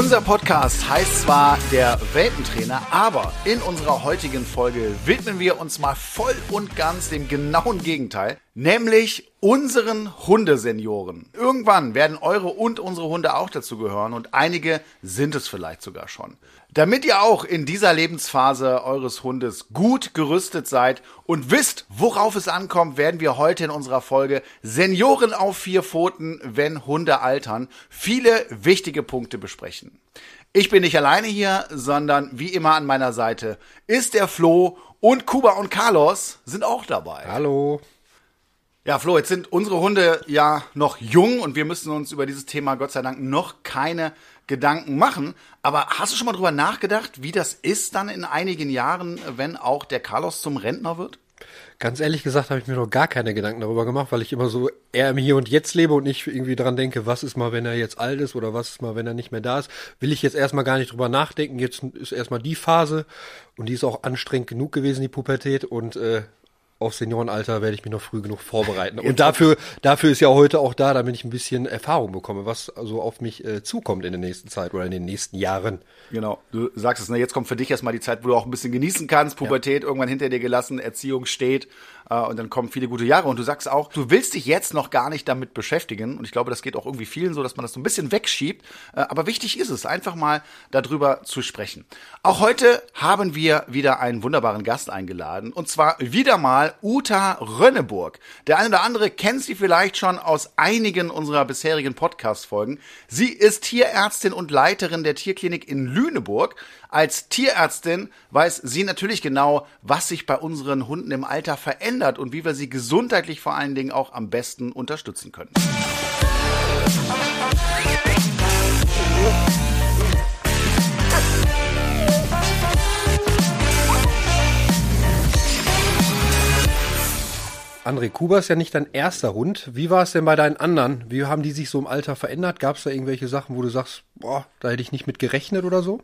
Unser Podcast heißt zwar der Welpentrainer, aber in unserer heutigen Folge widmen wir uns mal voll und ganz dem genauen Gegenteil, nämlich unseren Hundesenioren. Irgendwann werden eure und unsere Hunde auch dazu gehören und einige sind es vielleicht sogar schon. Damit ihr auch in dieser Lebensphase eures Hundes gut gerüstet seid und wisst, worauf es ankommt, werden wir heute in unserer Folge Senioren auf vier Pfoten, wenn Hunde altern, viele wichtige Punkte besprechen. Ich bin nicht alleine hier, sondern wie immer an meiner Seite ist der Flo und Kuba und Carlos sind auch dabei. Hallo. Ja, Flo, jetzt sind unsere Hunde ja noch jung und wir müssen uns über dieses Thema Gott sei Dank noch keine Gedanken machen. Aber hast du schon mal drüber nachgedacht, wie das ist dann in einigen Jahren, wenn auch der Carlos zum Rentner wird? Ganz ehrlich gesagt habe ich mir noch gar keine Gedanken darüber gemacht, weil ich immer so eher im Hier und Jetzt lebe und nicht irgendwie dran denke, was ist mal, wenn er jetzt alt ist oder was ist mal, wenn er nicht mehr da ist. Will ich jetzt erstmal gar nicht drüber nachdenken. Jetzt ist erstmal die Phase und die ist auch anstrengend genug gewesen, die Pubertät und äh, auf Seniorenalter werde ich mich noch früh genug vorbereiten. Und dafür, dafür ist ja heute auch da, damit ich ein bisschen Erfahrung bekomme, was also auf mich äh, zukommt in der nächsten Zeit oder in den nächsten Jahren. Genau, du sagst es, ne? jetzt kommt für dich erstmal die Zeit, wo du auch ein bisschen genießen kannst, Pubertät ja. irgendwann hinter dir gelassen, Erziehung steht äh, und dann kommen viele gute Jahre. Und du sagst auch, du willst dich jetzt noch gar nicht damit beschäftigen. Und ich glaube, das geht auch irgendwie vielen so, dass man das so ein bisschen wegschiebt. Äh, aber wichtig ist es, einfach mal darüber zu sprechen. Auch heute haben wir wieder einen wunderbaren Gast eingeladen. Und zwar wieder mal Uta Rönneburg. Der eine oder andere kennt sie vielleicht schon aus einigen unserer bisherigen Podcast-Folgen. Sie ist Tierärztin und Leiterin der Tierklinik in Lüneburg. Als Tierärztin weiß sie natürlich genau, was sich bei unseren Hunden im Alter verändert und wie wir sie gesundheitlich vor allen Dingen auch am besten unterstützen können. André, Kuba ist ja nicht dein erster Hund. Wie war es denn bei deinen anderen? Wie haben die sich so im Alter verändert? Gab es da irgendwelche Sachen, wo du sagst, boah, da hätte ich nicht mit gerechnet oder so?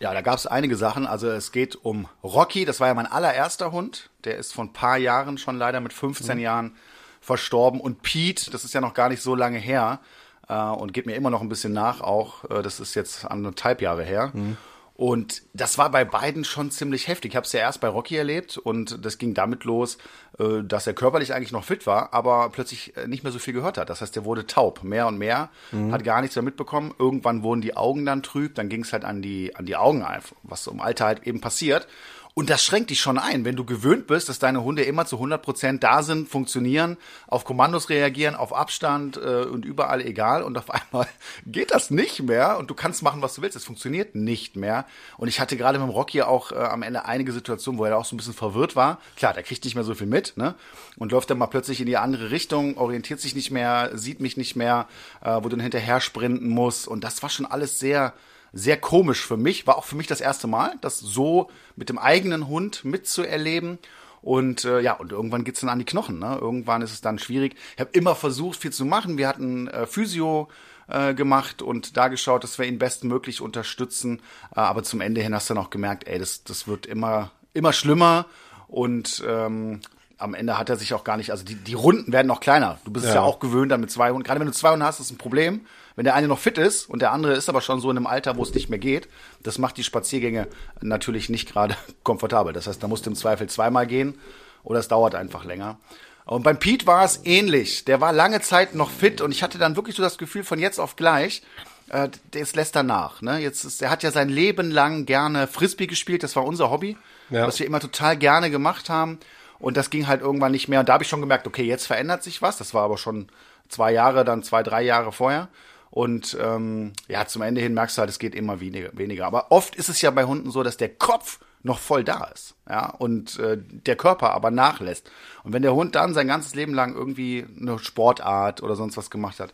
Ja, da gab es einige Sachen. Also es geht um Rocky, das war ja mein allererster Hund. Der ist vor ein paar Jahren schon leider mit 15 mhm. Jahren verstorben. Und Pete, das ist ja noch gar nicht so lange her äh, und geht mir immer noch ein bisschen nach auch. Äh, das ist jetzt anderthalb Jahre her. Mhm. Und das war bei beiden schon ziemlich heftig. Ich habe es ja erst bei Rocky erlebt und das ging damit los, äh, dass er körperlich eigentlich noch fit war, aber plötzlich äh, nicht mehr so viel gehört hat. Das heißt, er wurde taub, mehr und mehr, mhm. hat gar nichts mehr mitbekommen. Irgendwann wurden die Augen dann trüb, dann ging es halt an die, an die Augen, was im Alter halt eben passiert. Und das schränkt dich schon ein, wenn du gewöhnt bist, dass deine Hunde immer zu 100 Prozent da sind, funktionieren, auf Kommandos reagieren, auf Abstand äh, und überall egal. Und auf einmal geht das nicht mehr und du kannst machen, was du willst. Es funktioniert nicht mehr. Und ich hatte gerade mit dem Rocky auch äh, am Ende einige Situationen, wo er auch so ein bisschen verwirrt war. Klar, der kriegt nicht mehr so viel mit, ne? Und läuft dann mal plötzlich in die andere Richtung, orientiert sich nicht mehr, sieht mich nicht mehr, äh, wo du dann hinterher sprinten musst. Und das war schon alles sehr sehr komisch für mich. War auch für mich das erste Mal, das so mit dem eigenen Hund mitzuerleben. Und äh, ja, und irgendwann geht's dann an die Knochen. Ne? Irgendwann ist es dann schwierig. Ich habe immer versucht, viel zu machen. Wir hatten äh, Physio äh, gemacht und da geschaut, dass wir ihn bestmöglich unterstützen. Äh, aber zum Ende hin hast du dann auch gemerkt, ey, das, das wird immer, immer schlimmer. Und ähm, am Ende hat er sich auch gar nicht, also die, die Runden werden noch kleiner. Du bist ja. ja auch gewöhnt dann mit zwei Hunden. Gerade wenn du zwei Hunde hast, ist ein Problem. Wenn der eine noch fit ist und der andere ist aber schon so in einem Alter, wo es nicht mehr geht, das macht die Spaziergänge natürlich nicht gerade komfortabel. Das heißt, da musst du im Zweifel zweimal gehen oder es dauert einfach länger. Und beim Pete war es ähnlich. Der war lange Zeit noch fit und ich hatte dann wirklich so das Gefühl von jetzt auf gleich, äh, das lässt er nach. Ne? Jetzt ist, er hat ja sein Leben lang gerne Frisbee gespielt, das war unser Hobby, ja. was wir immer total gerne gemacht haben. Und das ging halt irgendwann nicht mehr. Und da habe ich schon gemerkt, okay, jetzt verändert sich was. Das war aber schon zwei Jahre, dann zwei, drei Jahre vorher. Und ähm, ja, zum Ende hin merkst du halt, es geht immer weniger, weniger. Aber oft ist es ja bei Hunden so, dass der Kopf noch voll da ist, ja, und äh, der Körper aber nachlässt. Und wenn der Hund dann sein ganzes Leben lang irgendwie eine Sportart oder sonst was gemacht hat,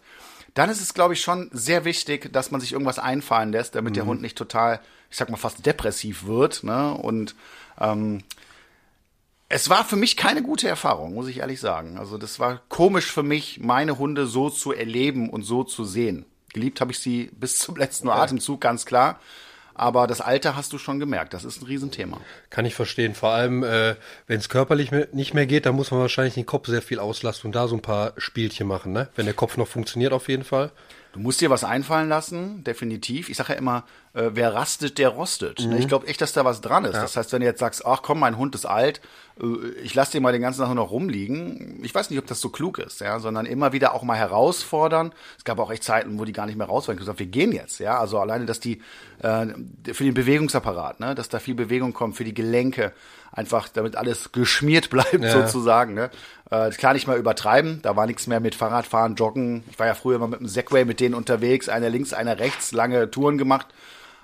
dann ist es, glaube ich, schon sehr wichtig, dass man sich irgendwas einfallen lässt, damit mhm. der Hund nicht total, ich sag mal, fast depressiv wird, ne? Und ähm, es war für mich keine gute Erfahrung, muss ich ehrlich sagen. Also das war komisch für mich, meine Hunde so zu erleben und so zu sehen. Geliebt habe ich sie bis zum letzten okay. Atemzug, ganz klar. Aber das Alter hast du schon gemerkt, das ist ein Riesenthema. Kann ich verstehen. Vor allem, äh, wenn es körperlich nicht mehr geht, dann muss man wahrscheinlich den Kopf sehr viel auslasten und da so ein paar Spielchen machen, ne? Wenn der Kopf noch funktioniert, auf jeden Fall. Du musst dir was einfallen lassen, definitiv. Ich sage ja immer, äh, wer rastet, der rostet. Mhm. Ich glaube echt, dass da was dran ist. Ja. Das heißt, wenn du jetzt sagst, ach komm, mein Hund ist alt, äh, ich lasse den mal den ganzen Tag nur noch rumliegen. Ich weiß nicht, ob das so klug ist, ja, sondern immer wieder auch mal herausfordern. Es gab auch echt Zeiten, wo die gar nicht mehr raus waren. Ich gesagt, wir gehen jetzt, ja. Also alleine, dass die äh, für den Bewegungsapparat, ne, dass da viel Bewegung kommt, für die Gelenke, einfach damit alles geschmiert bleibt ja. sozusagen. Ne? Äh, klar nicht mal übertreiben, da war nichts mehr mit Fahrradfahren, Joggen. Ich war ja früher immer mit dem Segway mit denen unterwegs, einer links, einer rechts, lange Touren gemacht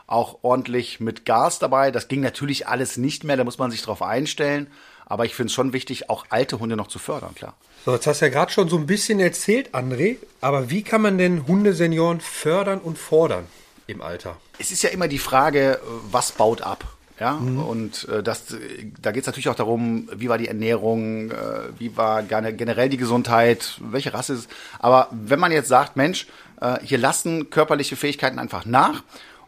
auch ordentlich mit Gas dabei. Das ging natürlich alles nicht mehr, da muss man sich drauf einstellen. Aber ich finde es schon wichtig, auch alte Hunde noch zu fördern, klar. So, jetzt hast du ja gerade schon so ein bisschen erzählt, André. Aber wie kann man denn Hundesenioren fördern und fordern im Alter? Es ist ja immer die Frage, was baut ab? Ja, mhm. und äh, das, da geht es natürlich auch darum, wie war die Ernährung, äh, wie war generell die Gesundheit, welche Rasse ist. Aber wenn man jetzt sagt, Mensch, äh, hier lassen körperliche Fähigkeiten einfach nach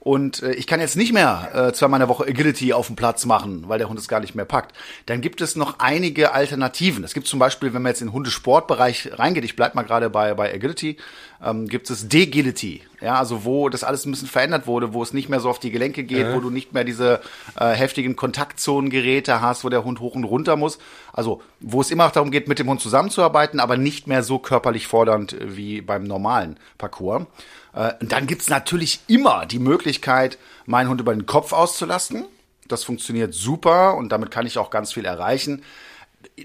und äh, ich kann jetzt nicht mehr äh, zweimal in der Woche Agility auf dem Platz machen, weil der Hund es gar nicht mehr packt, dann gibt es noch einige Alternativen. Es gibt zum Beispiel, wenn man jetzt in den Hundesportbereich reingeht, ich bleib mal gerade bei, bei Agility, ähm, gibt es Degility. Ja, also wo das alles ein bisschen verändert wurde, wo es nicht mehr so auf die Gelenke geht, äh. wo du nicht mehr diese äh, heftigen Kontaktzonengeräte hast, wo der Hund hoch und runter muss. Also wo es immer auch darum geht, mit dem Hund zusammenzuarbeiten, aber nicht mehr so körperlich fordernd wie beim normalen Parcours. Äh, dann gibt's natürlich immer die Möglichkeit, meinen Hund über den Kopf auszulasten. Das funktioniert super und damit kann ich auch ganz viel erreichen.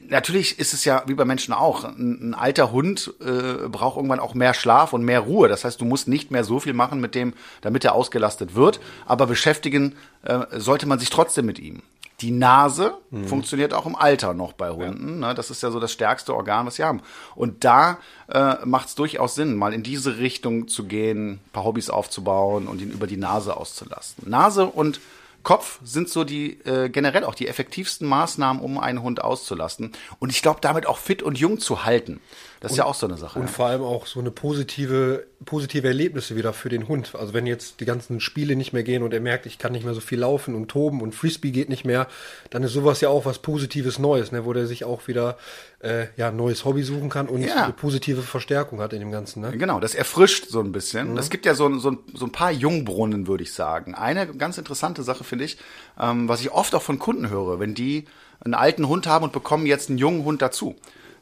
Natürlich ist es ja wie bei Menschen auch. Ein, ein alter Hund äh, braucht irgendwann auch mehr Schlaf und mehr Ruhe. Das heißt, du musst nicht mehr so viel machen mit dem, damit er ausgelastet wird. Aber beschäftigen äh, sollte man sich trotzdem mit ihm. Die Nase mhm. funktioniert auch im Alter noch bei Hunden. Ja. Ne? Das ist ja so das stärkste Organ, was sie haben. Und da äh, macht es durchaus Sinn, mal in diese Richtung zu gehen, paar Hobbys aufzubauen und ihn über die Nase auszulasten. Nase und Kopf sind so die äh, generell auch die effektivsten Maßnahmen, um einen Hund auszulasten. Und ich glaube, damit auch fit und jung zu halten. Das ist ja auch so eine Sache. Und ja. vor allem auch so eine positive, positive Erlebnisse wieder für den Hund. Also wenn jetzt die ganzen Spiele nicht mehr gehen und er merkt, ich kann nicht mehr so viel laufen und toben und Frisbee geht nicht mehr, dann ist sowas ja auch was Positives Neues, ne? wo der sich auch wieder äh, ja ein neues Hobby suchen kann und ja. eine positive Verstärkung hat in dem Ganzen. Ne? Genau, das erfrischt so ein bisschen. Es mhm. gibt ja so, so, so ein paar Jungbrunnen, würde ich sagen. Eine ganz interessante Sache finde ich, ähm, was ich oft auch von Kunden höre, wenn die einen alten Hund haben und bekommen jetzt einen jungen Hund dazu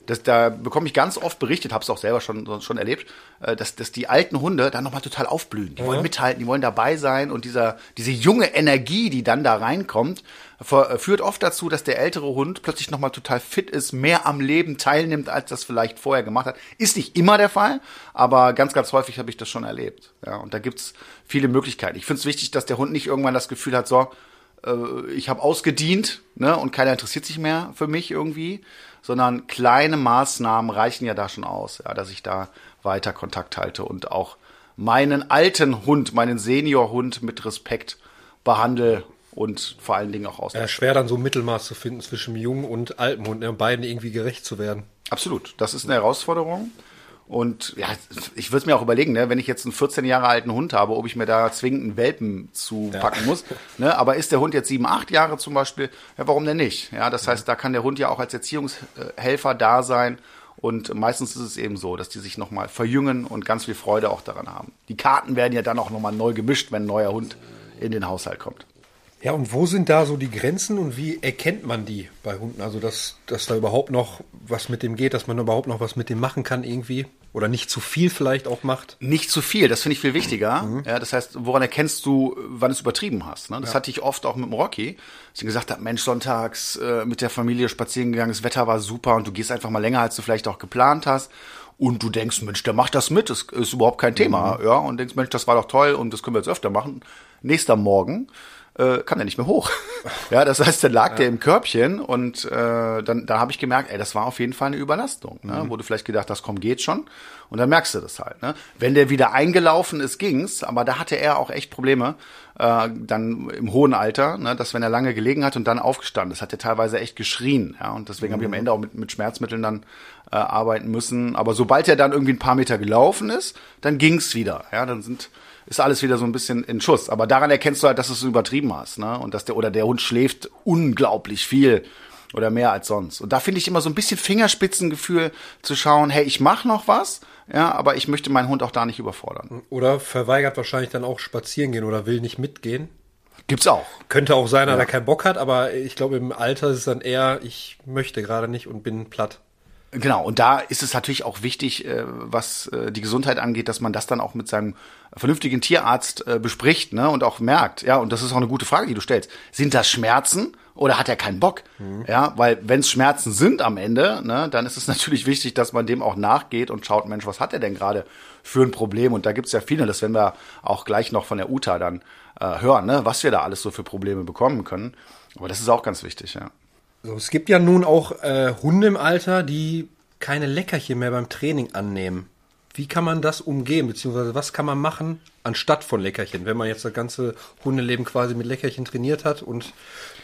das, da bekomme ich ganz oft berichtet, habe es auch selber schon, schon erlebt, äh, dass, dass die alten Hunde dann nochmal total aufblühen. Die ja. wollen mithalten, die wollen dabei sein und dieser, diese junge Energie, die dann da reinkommt, äh, führt oft dazu, dass der ältere Hund plötzlich nochmal total fit ist, mehr am Leben teilnimmt, als das vielleicht vorher gemacht hat. Ist nicht immer der Fall, aber ganz, ganz häufig habe ich das schon erlebt. Ja, und da gibt's viele Möglichkeiten. Ich finde es wichtig, dass der Hund nicht irgendwann das Gefühl hat, so, äh, ich habe ausgedient ne, und keiner interessiert sich mehr für mich irgendwie, sondern kleine Maßnahmen reichen ja da schon aus, ja, dass ich da weiter Kontakt halte und auch meinen alten Hund, meinen Seniorhund mit Respekt behandle und vor allen Dingen auch aus. Ja, schwer dann so ein Mittelmaß zu finden zwischen jungen und alten Hund, ne, beiden irgendwie gerecht zu werden. Absolut, das ist eine Herausforderung. Und ja, ich würde es mir auch überlegen, ne, wenn ich jetzt einen 14 Jahre alten Hund habe, ob ich mir da zwingend einen Welpen zu packen ja. muss. Ne, aber ist der Hund jetzt sieben, acht Jahre zum Beispiel, ja, warum denn nicht? Ja, das heißt, da kann der Hund ja auch als Erziehungshelfer da sein. Und meistens ist es eben so, dass die sich nochmal verjüngen und ganz viel Freude auch daran haben. Die Karten werden ja dann auch nochmal neu gemischt, wenn ein neuer Hund in den Haushalt kommt. Ja, und wo sind da so die Grenzen und wie erkennt man die bei Hunden? Also, dass, dass da überhaupt noch was mit dem geht, dass man überhaupt noch was mit dem machen kann irgendwie? Oder nicht zu viel vielleicht auch macht? Nicht zu viel, das finde ich viel wichtiger. Mhm. Ja, das heißt, woran erkennst du, wann es übertrieben hast? Ne? Das ja. hatte ich oft auch mit dem Rocky, dass ich gesagt habe, Mensch, sonntags äh, mit der Familie spazieren gegangen, das Wetter war super und du gehst einfach mal länger, als du vielleicht auch geplant hast. Und du denkst, Mensch, der macht das mit, das ist überhaupt kein Thema. Mhm. Ja, und denkst, Mensch, das war doch toll und das können wir jetzt öfter machen. Nächster Morgen äh, kam der nicht mehr hoch. ja, das heißt, dann lag ja. der im Körbchen und äh, dann da habe ich gemerkt, ey, das war auf jeden Fall eine Überlastung, ne? Mhm. du vielleicht gedacht hast, komm, geht schon. Und dann merkst du das halt. Ne? Wenn der wieder eingelaufen ist, ging's, aber da hatte er auch echt Probleme, äh, dann im hohen Alter, ne? dass wenn er lange gelegen hat und dann aufgestanden ist, hat er teilweise echt geschrien. Ja? Und deswegen mhm. habe ich am Ende auch mit, mit Schmerzmitteln dann äh, arbeiten müssen. Aber sobald er dann irgendwie ein paar Meter gelaufen ist, dann ging's wieder. Ja, dann sind ist alles wieder so ein bisschen in Schuss. Aber daran erkennst du halt, dass du es übertrieben hast, ne? Und dass der oder der Hund schläft unglaublich viel. oder mehr als sonst. Und da finde ich immer so ein bisschen Fingerspitzengefühl zu schauen, hey, ich mache noch was, ja, aber ich möchte meinen Hund auch da nicht überfordern. Oder verweigert wahrscheinlich dann auch spazieren gehen oder will nicht mitgehen. Gibt's auch. Könnte auch sein, dass er keinen Bock hat, aber ich glaube, im Alter ist es dann eher, ich möchte gerade nicht und bin platt. Genau, und da ist es natürlich auch wichtig, äh, was äh, die Gesundheit angeht, dass man das dann auch mit seinem vernünftigen Tierarzt äh, bespricht ne, und auch merkt. Ja, und das ist auch eine gute Frage, die du stellst. Sind das Schmerzen oder hat er keinen Bock? Mhm. Ja, weil wenn es Schmerzen sind am Ende, ne, dann ist es natürlich wichtig, dass man dem auch nachgeht und schaut, Mensch, was hat er denn gerade für ein Problem? Und da gibt's ja viele, das werden wir auch gleich noch von der UTA dann äh, hören, ne, was wir da alles so für Probleme bekommen können. Aber das ist auch ganz wichtig, ja. So, es gibt ja nun auch äh, Hunde im Alter, die keine Leckerchen mehr beim Training annehmen. Wie kann man das umgehen, beziehungsweise was kann man machen anstatt von Leckerchen, wenn man jetzt das ganze Hundeleben quasi mit Leckerchen trainiert hat und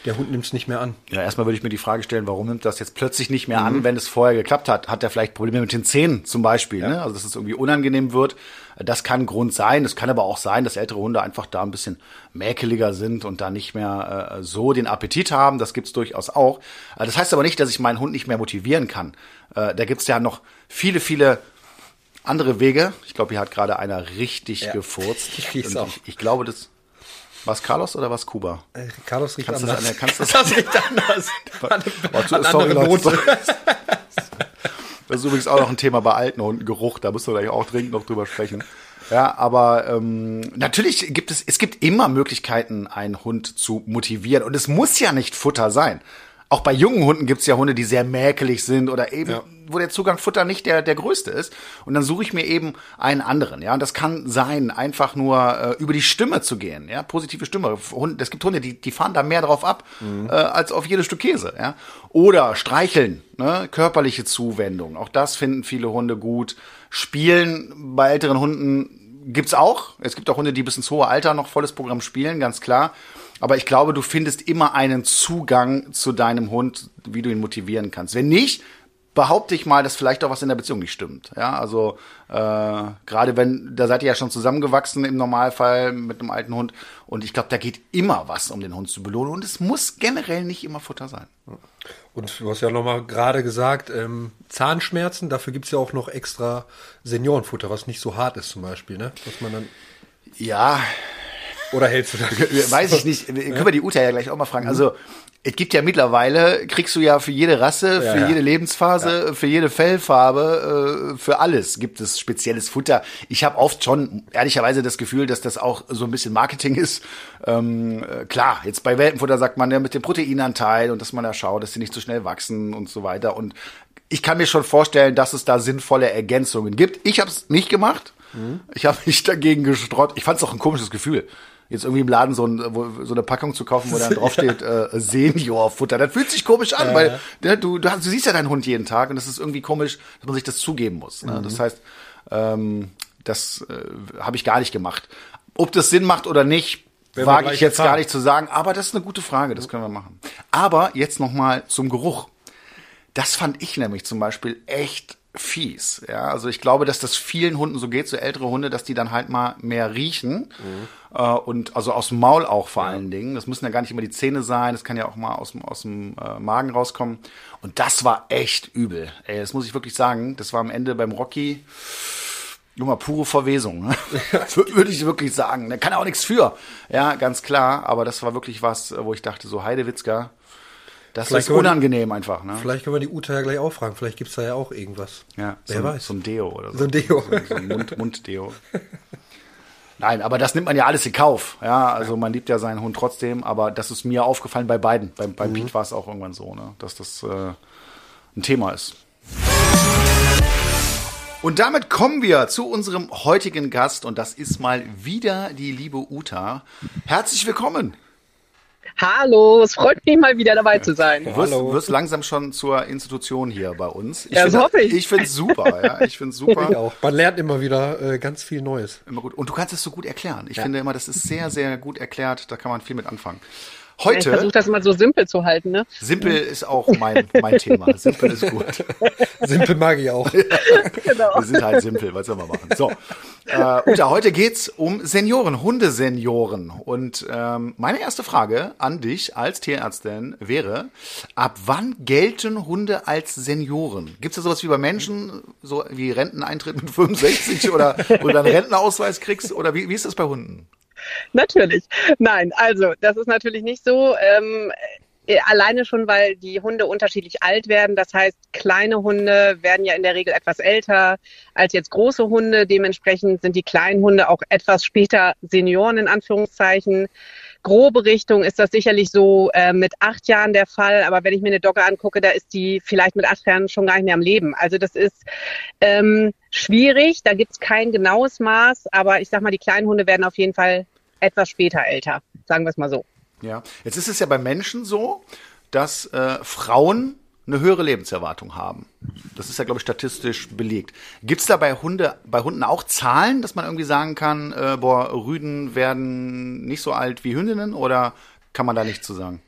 der Hund nimmt es nicht mehr an? Ja, erstmal würde ich mir die Frage stellen, warum nimmt das jetzt plötzlich nicht mehr mhm. an, wenn es vorher geklappt hat? Hat er vielleicht Probleme mit den Zähnen zum Beispiel? Ja. Ne? Also dass es irgendwie unangenehm wird. Das kann Grund sein. Es kann aber auch sein, dass ältere Hunde einfach da ein bisschen mäkeliger sind und da nicht mehr äh, so den Appetit haben. Das gibt's durchaus auch. Äh, das heißt aber nicht, dass ich meinen Hund nicht mehr motivieren kann. Äh, da gibt's ja noch viele, viele andere Wege. Ich glaube, hier hat gerade einer richtig ja. gefurzt. Ich, ich, ich, glaube, das was Carlos oder was Kuba? Äh, Carlos riecht kannst anders. Das, kannst das, das riecht anders. Hat, sorry, Leute. Das ist übrigens auch noch ein Thema bei alten Hunden, Geruch. Da müssen wir gleich auch dringend noch drüber sprechen. Ja, aber ähm, natürlich gibt es, es gibt immer Möglichkeiten, einen Hund zu motivieren. Und es muss ja nicht Futter sein. Auch bei jungen Hunden gibt es ja Hunde, die sehr mäkelig sind oder eben, ja. wo der Zugang Futter nicht der, der größte ist. Und dann suche ich mir eben einen anderen. Ja, und das kann sein, einfach nur äh, über die Stimme zu gehen. Ja, positive Stimme. Hunde, es gibt Hunde, die, die fahren da mehr drauf ab mhm. äh, als auf jedes Stück Käse. Ja, oder streicheln, ne? körperliche Zuwendung. Auch das finden viele Hunde gut. Spielen bei älteren Hunden gibt's auch. Es gibt auch Hunde, die bis ins hohe Alter noch volles Programm spielen, ganz klar. Aber ich glaube, du findest immer einen Zugang zu deinem Hund, wie du ihn motivieren kannst. Wenn nicht, behaupte ich mal, dass vielleicht auch was in der Beziehung nicht stimmt. Ja, also äh, gerade wenn, da seid ihr ja schon zusammengewachsen im Normalfall mit einem alten Hund und ich glaube, da geht immer was, um den Hund zu belohnen und es muss generell nicht immer Futter sein. Und du hast ja nochmal gerade gesagt, ähm, Zahnschmerzen, dafür gibt's ja auch noch extra Seniorenfutter, was nicht so hart ist zum Beispiel, ne? Was man dann ja, oder hältst du das? Weiß ich nicht. Können wir die Uta ja gleich auch mal fragen. Also, es gibt ja mittlerweile, kriegst du ja für jede Rasse, für ja, jede Lebensphase, ja. für jede Fellfarbe, äh, für alles gibt es spezielles Futter. Ich habe oft schon ehrlicherweise das Gefühl, dass das auch so ein bisschen Marketing ist. Ähm, äh, klar, jetzt bei Welpenfutter sagt man ja mit dem Proteinanteil und dass man da schaut, dass sie nicht zu so schnell wachsen und so weiter. Und ich kann mir schon vorstellen, dass es da sinnvolle Ergänzungen gibt. Ich habe es nicht gemacht. Mhm. Ich habe mich dagegen gestrott. Ich fand es auch ein komisches Gefühl jetzt irgendwie im Laden so, ein, so eine Packung zu kaufen, wo dann draufsteht ja. äh, Seniorfutter. Das fühlt sich komisch an, ja. weil ne, du, du, du siehst ja deinen Hund jeden Tag und es ist irgendwie komisch, dass man sich das zugeben muss. Ne? Mhm. Das heißt, ähm, das äh, habe ich gar nicht gemacht. Ob das Sinn macht oder nicht, wage ich jetzt gar nicht zu sagen. Aber das ist eine gute Frage, das können wir machen. Aber jetzt noch mal zum Geruch. Das fand ich nämlich zum Beispiel echt fies. Ja, also ich glaube, dass das vielen Hunden so geht, so ältere Hunde, dass die dann halt mal mehr riechen mhm. äh, und also aus dem Maul auch vor ja. allen Dingen. Das müssen ja gar nicht immer die Zähne sein, das kann ja auch mal aus dem aus dem äh, Magen rauskommen. Und das war echt übel. Ey, das muss ich wirklich sagen. Das war am Ende beim Rocky nur mal pure Verwesung, ne? würde ich wirklich sagen. Da kann er auch nichts für. Ja, ganz klar. Aber das war wirklich was, wo ich dachte, so Heidewitzka, das vielleicht ist unangenehm die, einfach. Ne? Vielleicht können wir die Uta ja gleich auch fragen. Vielleicht gibt's da ja auch irgendwas. Ja, Wer so, weiß. So ein Deo oder so. So ein Deo. So, so ein Mund, Munddeo. Nein, aber das nimmt man ja alles in Kauf. Ja, also man liebt ja seinen Hund trotzdem, aber das ist mir aufgefallen bei beiden. Beim, beim mhm. Pete war es auch irgendwann so, ne, dass das äh, ein Thema ist. Und damit kommen wir zu unserem heutigen Gast und das ist mal wieder die liebe Uta. Herzlich willkommen. Hallo, es freut mich mal wieder dabei zu sein. Du wirst, wirst langsam schon zur Institution hier bei uns. Ich ja, das hoffe ich. Ich finde es super, ja. Ich finde super. Ich auch. Man lernt immer wieder äh, ganz viel Neues. Immer gut. Und du kannst es so gut erklären. Ich ja. finde immer, das ist sehr, sehr gut erklärt. Da kann man viel mit anfangen. Heute. Ich versuche das immer so simpel zu halten, ne? Simpel ist auch mein, mein Thema. Simpel ist gut. Simpel mag ich auch. genau. Wir sind halt simpel, was soll man machen? So. Äh, Uta, heute geht's um Senioren, Hundesenioren. Und ähm, meine erste Frage an dich als Tierärztin wäre, ab wann gelten Hunde als Senioren? Gibt's da sowas wie bei Menschen, so wie Renteneintritt mit 65 oder, oder einen Rentenausweis kriegst? Oder wie, wie ist das bei Hunden? Natürlich. Nein, also das ist natürlich nicht so. Ähm, äh, alleine schon, weil die Hunde unterschiedlich alt werden. Das heißt, kleine Hunde werden ja in der Regel etwas älter als jetzt große Hunde. Dementsprechend sind die kleinen Hunde auch etwas später Senioren in Anführungszeichen. Grobe Richtung ist das sicherlich so äh, mit acht Jahren der Fall. Aber wenn ich mir eine Dogge angucke, da ist die vielleicht mit acht Jahren schon gar nicht mehr am Leben. Also das ist ähm, schwierig. Da gibt es kein genaues Maß. Aber ich sag mal, die kleinen Hunde werden auf jeden Fall etwas später älter. Sagen wir es mal so. Ja, jetzt ist es ja bei Menschen so, dass äh, Frauen eine höhere Lebenserwartung haben. Das ist ja, glaube ich, statistisch belegt. Gibt es da bei, Hunde, bei Hunden auch Zahlen, dass man irgendwie sagen kann, äh, boah, Rüden werden nicht so alt wie Hündinnen oder kann man da nichts zu sagen?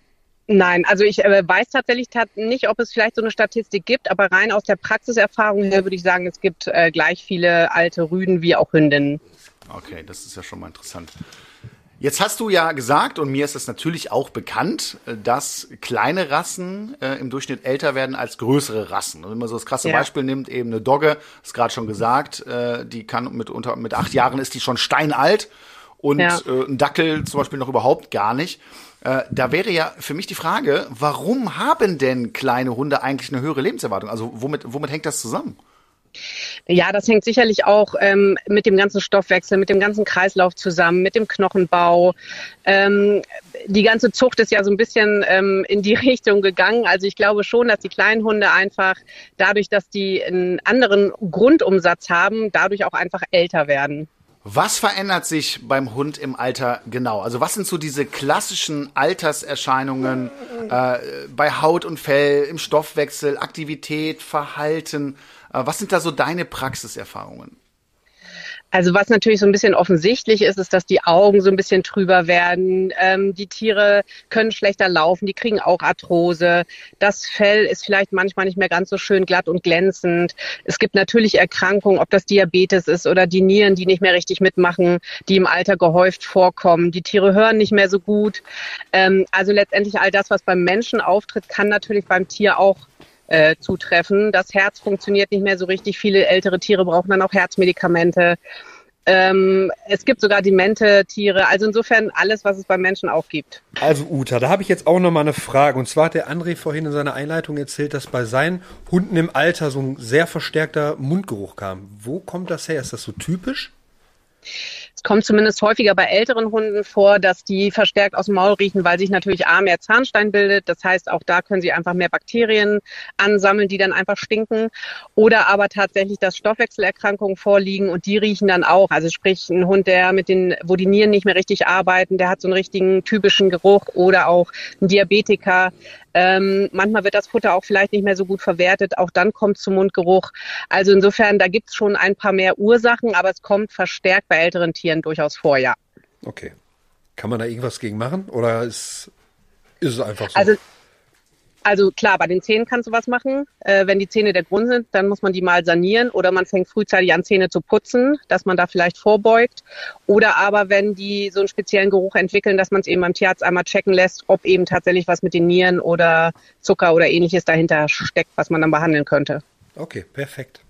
Nein, also ich äh, weiß tatsächlich nicht, ob es vielleicht so eine Statistik gibt, aber rein aus der Praxiserfahrung her würde ich sagen, es gibt äh, gleich viele alte Rüden wie auch Hündinnen. Okay, das ist ja schon mal interessant. Jetzt hast du ja gesagt, und mir ist es natürlich auch bekannt, äh, dass kleine Rassen äh, im Durchschnitt älter werden als größere Rassen. Und wenn man so das krasse ja. Beispiel nimmt, eben eine Dogge, ist gerade schon gesagt, äh, die kann mit unter mit acht Jahren ist die schon steinalt und ja. äh, ein Dackel zum Beispiel noch überhaupt gar nicht. Äh, da wäre ja für mich die Frage, warum haben denn kleine Hunde eigentlich eine höhere Lebenserwartung? Also womit, womit hängt das zusammen? Ja, das hängt sicherlich auch ähm, mit dem ganzen Stoffwechsel, mit dem ganzen Kreislauf zusammen, mit dem Knochenbau. Ähm, die ganze Zucht ist ja so ein bisschen ähm, in die Richtung gegangen. Also ich glaube schon, dass die kleinen Hunde einfach dadurch, dass die einen anderen Grundumsatz haben, dadurch auch einfach älter werden. Was verändert sich beim Hund im Alter genau? Also was sind so diese klassischen Alterserscheinungen äh, bei Haut und Fell, im Stoffwechsel, Aktivität, Verhalten? Äh, was sind da so deine Praxiserfahrungen? Also was natürlich so ein bisschen offensichtlich ist, ist, dass die Augen so ein bisschen trüber werden. Ähm, die Tiere können schlechter laufen, die kriegen auch Arthrose. Das Fell ist vielleicht manchmal nicht mehr ganz so schön glatt und glänzend. Es gibt natürlich Erkrankungen, ob das Diabetes ist oder die Nieren, die nicht mehr richtig mitmachen, die im Alter gehäuft vorkommen. Die Tiere hören nicht mehr so gut. Ähm, also letztendlich all das, was beim Menschen auftritt, kann natürlich beim Tier auch äh, zutreffen. Das Herz funktioniert nicht mehr so richtig. Viele ältere Tiere brauchen dann auch Herzmedikamente. Ähm, es gibt sogar demente Tiere. Also insofern alles, was es beim Menschen auch gibt. Also Uta, da habe ich jetzt auch noch mal eine Frage. Und zwar hat der André vorhin in seiner Einleitung erzählt, dass bei seinen Hunden im Alter so ein sehr verstärkter Mundgeruch kam. Wo kommt das her? Ist das so typisch? Kommt zumindest häufiger bei älteren Hunden vor, dass die verstärkt aus dem Maul riechen, weil sich natürlich A mehr Zahnstein bildet. Das heißt, auch da können sie einfach mehr Bakterien ansammeln, die dann einfach stinken. Oder aber tatsächlich, dass Stoffwechselerkrankungen vorliegen und die riechen dann auch. Also sprich, ein Hund, der mit den, wo die Nieren nicht mehr richtig arbeiten, der hat so einen richtigen typischen Geruch oder auch ein Diabetiker, ähm, manchmal wird das Futter auch vielleicht nicht mehr so gut verwertet. Auch dann kommt zum Mundgeruch. Also insofern, da gibt es schon ein paar mehr Ursachen, aber es kommt verstärkt bei älteren Tieren durchaus vor, ja. Okay. Kann man da irgendwas gegen machen oder ist, ist es einfach so? Also also klar, bei den Zähnen kannst du was machen. Äh, wenn die Zähne der Grund sind, dann muss man die mal sanieren oder man fängt frühzeitig an, Zähne zu putzen, dass man da vielleicht vorbeugt. Oder aber wenn die so einen speziellen Geruch entwickeln, dass man es eben beim Tierarzt einmal checken lässt, ob eben tatsächlich was mit den Nieren oder Zucker oder ähnliches dahinter steckt, was man dann behandeln könnte. Okay, perfekt.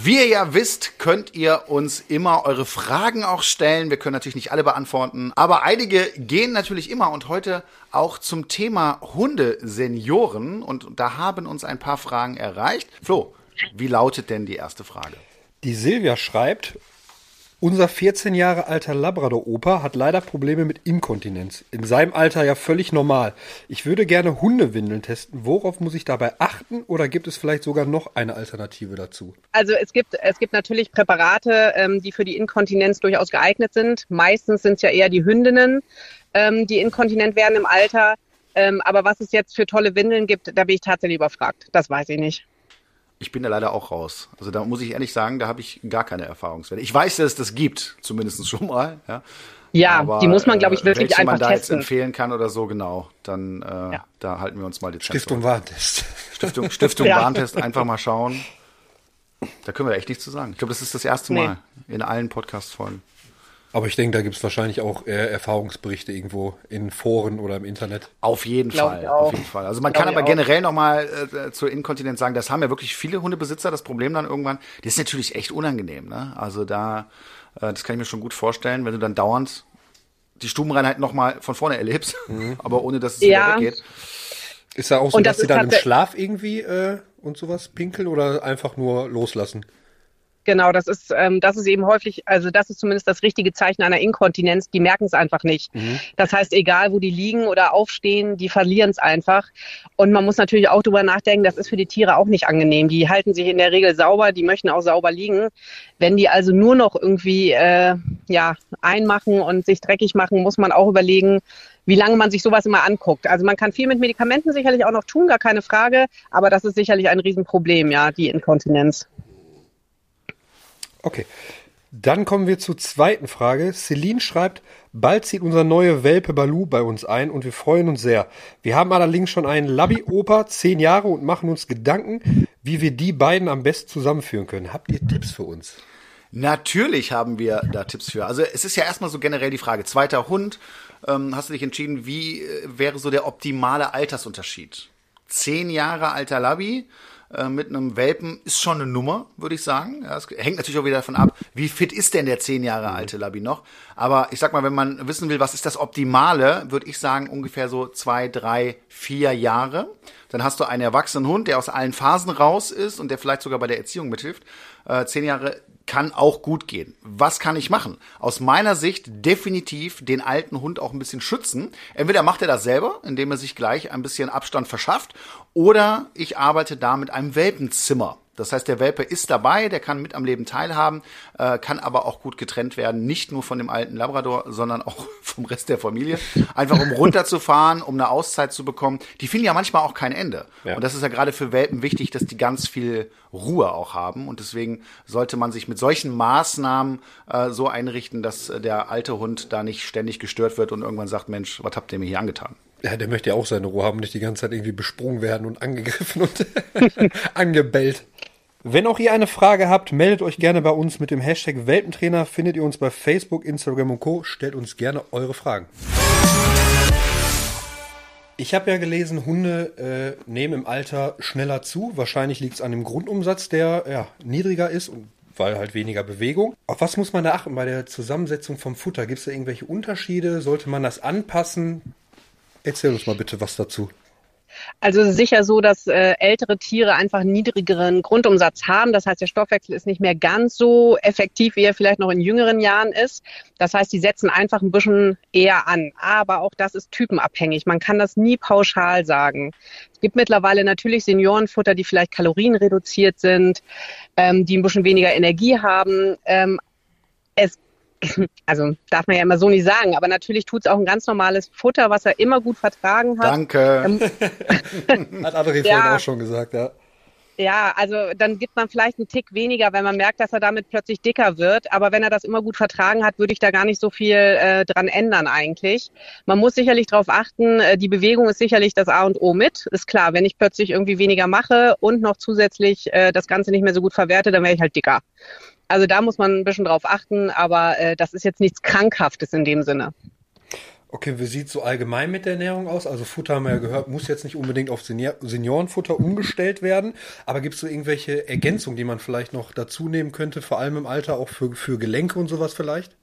Wie ihr ja wisst, könnt ihr uns immer eure Fragen auch stellen. Wir können natürlich nicht alle beantworten, aber einige gehen natürlich immer und heute auch zum Thema Hundesenioren und da haben uns ein paar Fragen erreicht. Flo, wie lautet denn die erste Frage? Die Silvia schreibt, unser 14 Jahre alter Labrador-Opa hat leider Probleme mit Inkontinenz. In seinem Alter ja völlig normal. Ich würde gerne Hundewindeln testen. Worauf muss ich dabei achten oder gibt es vielleicht sogar noch eine Alternative dazu? Also es gibt, es gibt natürlich Präparate, ähm, die für die Inkontinenz durchaus geeignet sind. Meistens sind es ja eher die Hündinnen, ähm, die inkontinent werden im Alter. Ähm, aber was es jetzt für tolle Windeln gibt, da bin ich tatsächlich überfragt. Das weiß ich nicht. Ich bin da leider auch raus. Also da muss ich ehrlich sagen, da habe ich gar keine Erfahrungswerte. Ich weiß, dass es das gibt, zumindest schon mal, ja. Ja, Aber, die muss man, glaube ich, wirklich einfach man da testen. jetzt empfehlen kann oder so, genau, dann äh, ja. da halten wir uns mal die Stiftung Warntest. Stiftung, Stiftung ja. Warntest, einfach mal schauen. Da können wir echt nichts zu sagen. Ich glaube, das ist das erste Mal nee. in allen Podcast-Folgen. Aber ich denke, da gibt es wahrscheinlich auch äh, Erfahrungsberichte irgendwo in Foren oder im Internet. Auf jeden Glaub Fall, auf jeden Fall. Also man Glaub kann aber generell nochmal äh, zur Inkontinenz sagen, das haben ja wirklich viele Hundebesitzer das Problem dann irgendwann. Das ist natürlich echt unangenehm, ne? Also da, äh, das kann ich mir schon gut vorstellen, wenn du dann dauernd die Stubenreinheit nochmal von vorne erlebst, mhm. aber ohne dass es ja. wieder weggeht. Ist da auch so, dass das sie dann im Schlaf irgendwie äh, und sowas pinkeln oder einfach nur loslassen? Genau, das ist, ähm, das ist eben häufig, also das ist zumindest das richtige Zeichen einer Inkontinenz. Die merken es einfach nicht. Mhm. Das heißt, egal wo die liegen oder aufstehen, die verlieren es einfach. Und man muss natürlich auch drüber nachdenken, das ist für die Tiere auch nicht angenehm. Die halten sich in der Regel sauber, die möchten auch sauber liegen. Wenn die also nur noch irgendwie äh, ja einmachen und sich dreckig machen, muss man auch überlegen, wie lange man sich sowas immer anguckt. Also man kann viel mit Medikamenten sicherlich auch noch tun, gar keine Frage, aber das ist sicherlich ein Riesenproblem, ja, die Inkontinenz. Okay. Dann kommen wir zur zweiten Frage. Celine schreibt, bald zieht unser neuer Welpe Balu bei uns ein und wir freuen uns sehr. Wir haben allerdings schon einen Labby-Opa, zehn Jahre und machen uns Gedanken, wie wir die beiden am besten zusammenführen können. Habt ihr Tipps für uns? Natürlich haben wir da Tipps für. Also es ist ja erstmal so generell die Frage, zweiter Hund, ähm, hast du dich entschieden, wie äh, wäre so der optimale Altersunterschied? Zehn Jahre alter Labby, äh, mit einem Welpen ist schon eine Nummer, würde ich sagen. Ja, es hängt natürlich auch wieder davon ab, wie fit ist denn der zehn Jahre alte Labi noch. Aber ich sag mal, wenn man wissen will, was ist das Optimale, würde ich sagen ungefähr so zwei, drei, vier Jahre. Dann hast du einen erwachsenen Hund, der aus allen Phasen raus ist und der vielleicht sogar bei der Erziehung mithilft. Äh, zehn Jahre kann auch gut gehen. Was kann ich machen? Aus meiner Sicht definitiv den alten Hund auch ein bisschen schützen. Entweder macht er das selber, indem er sich gleich ein bisschen Abstand verschafft, oder ich arbeite da mit einem Welpenzimmer. Das heißt, der Welpe ist dabei, der kann mit am Leben teilhaben, äh, kann aber auch gut getrennt werden, nicht nur von dem alten Labrador, sondern auch vom Rest der Familie. Einfach um runterzufahren, um eine Auszeit zu bekommen. Die finden ja manchmal auch kein Ende. Ja. Und das ist ja gerade für Welpen wichtig, dass die ganz viel Ruhe auch haben. Und deswegen sollte man sich mit solchen Maßnahmen äh, so einrichten, dass äh, der alte Hund da nicht ständig gestört wird und irgendwann sagt, Mensch, was habt ihr mir hier angetan? Ja, der möchte ja auch seine Ruhe haben, nicht die ganze Zeit irgendwie besprungen werden und angegriffen und angebellt. Wenn auch ihr eine Frage habt, meldet euch gerne bei uns mit dem Hashtag Welpentrainer. Findet ihr uns bei Facebook, Instagram und Co. Stellt uns gerne eure Fragen. Ich habe ja gelesen, Hunde äh, nehmen im Alter schneller zu. Wahrscheinlich liegt es an dem Grundumsatz, der ja, niedriger ist, weil halt weniger Bewegung. Auf was muss man da achten bei der Zusammensetzung vom Futter? Gibt es da irgendwelche Unterschiede? Sollte man das anpassen? Erzähl uns mal bitte was dazu. Also es ist sicher so, dass äh, ältere Tiere einfach einen niedrigeren Grundumsatz haben. Das heißt, der Stoffwechsel ist nicht mehr ganz so effektiv, wie er vielleicht noch in jüngeren Jahren ist. Das heißt, die setzen einfach ein bisschen eher an. Aber auch das ist typenabhängig. Man kann das nie pauschal sagen. Es gibt mittlerweile natürlich Seniorenfutter, die vielleicht kalorienreduziert sind, ähm, die ein bisschen weniger Energie haben. Ähm, es also darf man ja immer so nicht sagen, aber natürlich tut es auch ein ganz normales Futter, was er immer gut vertragen hat. Danke. Ähm, hat Adri ja, vorhin auch schon gesagt, ja. Ja, also dann gibt man vielleicht einen Tick weniger, wenn man merkt, dass er damit plötzlich dicker wird. Aber wenn er das immer gut vertragen hat, würde ich da gar nicht so viel äh, dran ändern eigentlich. Man muss sicherlich darauf achten, äh, die Bewegung ist sicherlich das A und O mit. Ist klar, wenn ich plötzlich irgendwie weniger mache und noch zusätzlich äh, das Ganze nicht mehr so gut verwerte, dann wäre ich halt dicker. Also da muss man ein bisschen drauf achten, aber äh, das ist jetzt nichts Krankhaftes in dem Sinne. Okay, wie sieht so allgemein mit der Ernährung aus? Also Futter haben wir ja gehört, muss jetzt nicht unbedingt auf Seniorenfutter umgestellt werden, aber gibt es so irgendwelche Ergänzungen, die man vielleicht noch dazu nehmen könnte, vor allem im Alter auch für, für Gelenke und sowas vielleicht?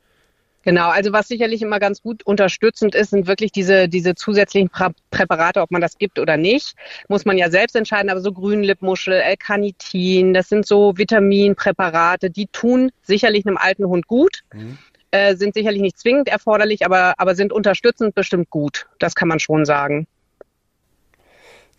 Genau, also was sicherlich immer ganz gut unterstützend ist, sind wirklich diese, diese zusätzlichen Prä Präparate, ob man das gibt oder nicht, muss man ja selbst entscheiden, aber so Grünlippmuschel, L-Carnitin, das sind so Vitaminpräparate, die tun sicherlich einem alten Hund gut, mhm. äh, sind sicherlich nicht zwingend erforderlich, aber, aber sind unterstützend bestimmt gut. Das kann man schon sagen.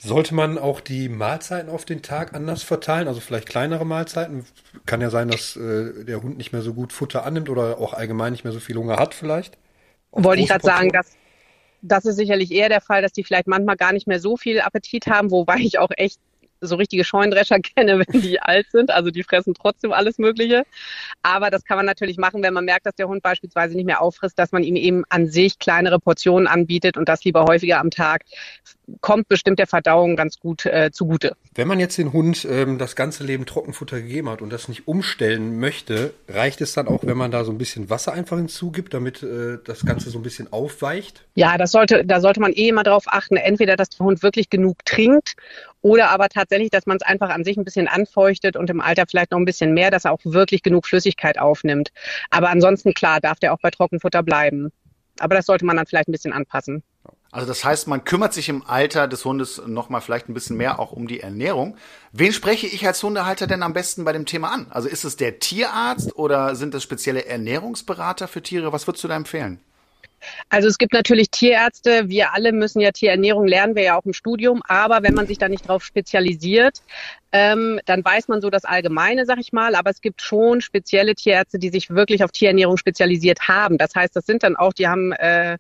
Sollte man auch die Mahlzeiten auf den Tag anders verteilen? Also vielleicht kleinere Mahlzeiten? Kann ja sein, dass äh, der Hund nicht mehr so gut Futter annimmt oder auch allgemein nicht mehr so viel Hunger hat vielleicht. Auf Wollte ich gerade sagen, dass das ist sicherlich eher der Fall, dass die vielleicht manchmal gar nicht mehr so viel Appetit haben, wobei ich auch echt so richtige Scheundrescher kenne, wenn die alt sind. Also die fressen trotzdem alles Mögliche. Aber das kann man natürlich machen, wenn man merkt, dass der Hund beispielsweise nicht mehr auffrisst, dass man ihm eben an sich kleinere Portionen anbietet und das lieber häufiger am Tag. Kommt bestimmt der Verdauung ganz gut äh, zugute. Wenn man jetzt den Hund ähm, das ganze Leben Trockenfutter gegeben hat und das nicht umstellen möchte, reicht es dann auch, wenn man da so ein bisschen Wasser einfach hinzugibt, damit äh, das Ganze so ein bisschen aufweicht? Ja, das sollte, da sollte man eh immer darauf achten, entweder, dass der Hund wirklich genug trinkt oder aber tatsächlich, dass man es einfach an sich ein bisschen anfeuchtet und im Alter vielleicht noch ein bisschen mehr, dass er auch wirklich genug Flüssigkeit aufnimmt. Aber ansonsten, klar, darf der auch bei Trockenfutter bleiben. Aber das sollte man dann vielleicht ein bisschen anpassen. Also das heißt, man kümmert sich im Alter des Hundes nochmal vielleicht ein bisschen mehr auch um die Ernährung. Wen spreche ich als Hundehalter denn am besten bei dem Thema an? Also ist es der Tierarzt oder sind es spezielle Ernährungsberater für Tiere? Was würdest du da empfehlen? Also es gibt natürlich Tierärzte, wir alle müssen ja Tierernährung lernen, wir ja auch im Studium, aber wenn man sich da nicht drauf spezialisiert, ähm, dann weiß man so das Allgemeine, sag ich mal, aber es gibt schon spezielle Tierärzte, die sich wirklich auf Tierernährung spezialisiert haben. Das heißt, das sind dann auch, die haben äh,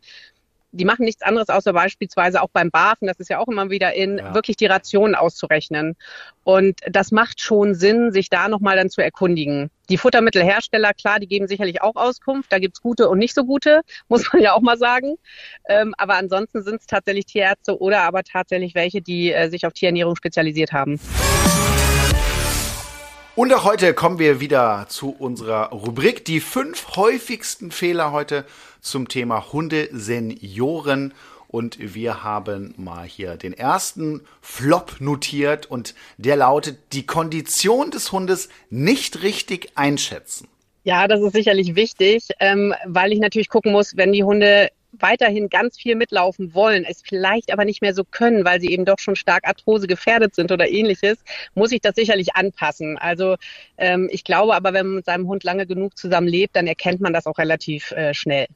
die machen nichts anderes, außer beispielsweise auch beim Barfen, das ist ja auch immer wieder in, ja. wirklich die Rationen auszurechnen. Und das macht schon Sinn, sich da nochmal dann zu erkundigen. Die Futtermittelhersteller, klar, die geben sicherlich auch Auskunft. Da gibt's gute und nicht so gute, muss man ja auch mal sagen. Ähm, aber ansonsten sind es tatsächlich Tierärzte oder aber tatsächlich welche, die äh, sich auf Tierernährung spezialisiert haben. Und auch heute kommen wir wieder zu unserer Rubrik, die fünf häufigsten Fehler heute zum Thema Hundesenioren. Und wir haben mal hier den ersten Flop notiert und der lautet, die Kondition des Hundes nicht richtig einschätzen. Ja, das ist sicherlich wichtig, ähm, weil ich natürlich gucken muss, wenn die Hunde weiterhin ganz viel mitlaufen wollen, es vielleicht aber nicht mehr so können, weil sie eben doch schon stark Arthrose gefährdet sind oder ähnliches, muss ich das sicherlich anpassen. Also ähm, ich glaube aber, wenn man mit seinem Hund lange genug zusammen lebt, dann erkennt man das auch relativ äh, schnell.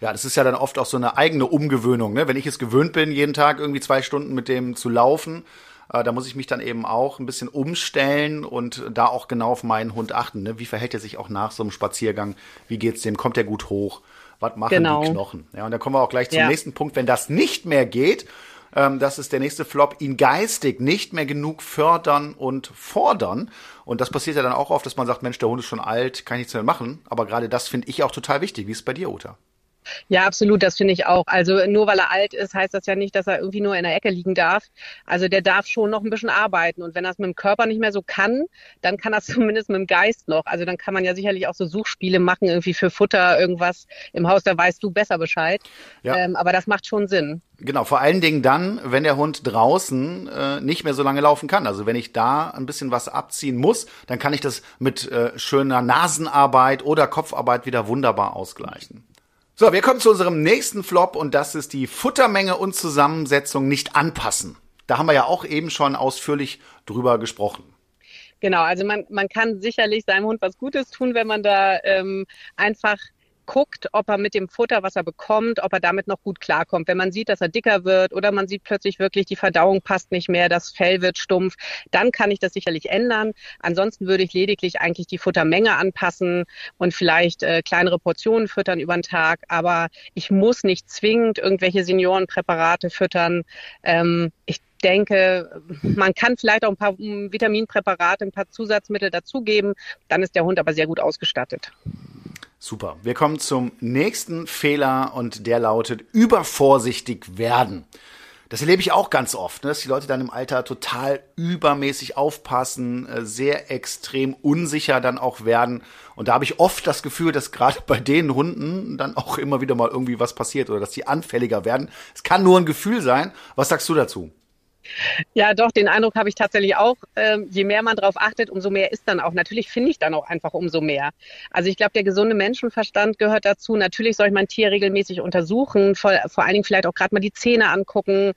Ja, das ist ja dann oft auch so eine eigene Umgewöhnung. Ne? Wenn ich es gewöhnt bin, jeden Tag irgendwie zwei Stunden mit dem zu laufen, äh, da muss ich mich dann eben auch ein bisschen umstellen und da auch genau auf meinen Hund achten. Ne? Wie verhält er sich auch nach so einem Spaziergang? Wie geht's dem? Kommt er gut hoch? was machen genau. die Knochen? Ja, und da kommen wir auch gleich zum ja. nächsten Punkt. Wenn das nicht mehr geht, ähm, das ist der nächste Flop, ihn geistig nicht mehr genug fördern und fordern. Und das passiert ja dann auch oft, dass man sagt, Mensch, der Hund ist schon alt, kann ich nichts mehr machen. Aber gerade das finde ich auch total wichtig. Wie ist es bei dir, Uta? Ja, absolut, das finde ich auch. Also nur weil er alt ist, heißt das ja nicht, dass er irgendwie nur in der Ecke liegen darf. Also der darf schon noch ein bisschen arbeiten. Und wenn er es mit dem Körper nicht mehr so kann, dann kann er es zumindest mit dem Geist noch. Also dann kann man ja sicherlich auch so Suchspiele machen, irgendwie für Futter, irgendwas im Haus, da weißt du besser Bescheid. Ja. Ähm, aber das macht schon Sinn. Genau, vor allen Dingen dann, wenn der Hund draußen äh, nicht mehr so lange laufen kann. Also wenn ich da ein bisschen was abziehen muss, dann kann ich das mit äh, schöner Nasenarbeit oder Kopfarbeit wieder wunderbar ausgleichen. So, wir kommen zu unserem nächsten Flop und das ist die Futtermenge und Zusammensetzung nicht anpassen. Da haben wir ja auch eben schon ausführlich drüber gesprochen. Genau, also man, man kann sicherlich seinem Hund was Gutes tun, wenn man da ähm, einfach guckt, ob er mit dem Futter, was er bekommt, ob er damit noch gut klarkommt. Wenn man sieht, dass er dicker wird oder man sieht plötzlich wirklich, die Verdauung passt nicht mehr, das Fell wird stumpf, dann kann ich das sicherlich ändern. Ansonsten würde ich lediglich eigentlich die Futtermenge anpassen und vielleicht äh, kleinere Portionen füttern über den Tag. Aber ich muss nicht zwingend irgendwelche Seniorenpräparate füttern. Ähm, ich denke, man kann vielleicht auch ein paar Vitaminpräparate, ein paar Zusatzmittel dazugeben. Dann ist der Hund aber sehr gut ausgestattet. Super. Wir kommen zum nächsten Fehler und der lautet übervorsichtig werden. Das erlebe ich auch ganz oft, ne, dass die Leute dann im Alter total übermäßig aufpassen, äh, sehr extrem unsicher dann auch werden. Und da habe ich oft das Gefühl, dass gerade bei den Hunden dann auch immer wieder mal irgendwie was passiert oder dass die anfälliger werden. Es kann nur ein Gefühl sein. Was sagst du dazu? Ja, doch, den Eindruck habe ich tatsächlich auch. Ähm, je mehr man darauf achtet, umso mehr ist dann auch. Natürlich finde ich dann auch einfach umso mehr. Also ich glaube, der gesunde Menschenverstand gehört dazu. Natürlich soll ich mein Tier regelmäßig untersuchen, vor, vor allen Dingen vielleicht auch gerade mal die Zähne angucken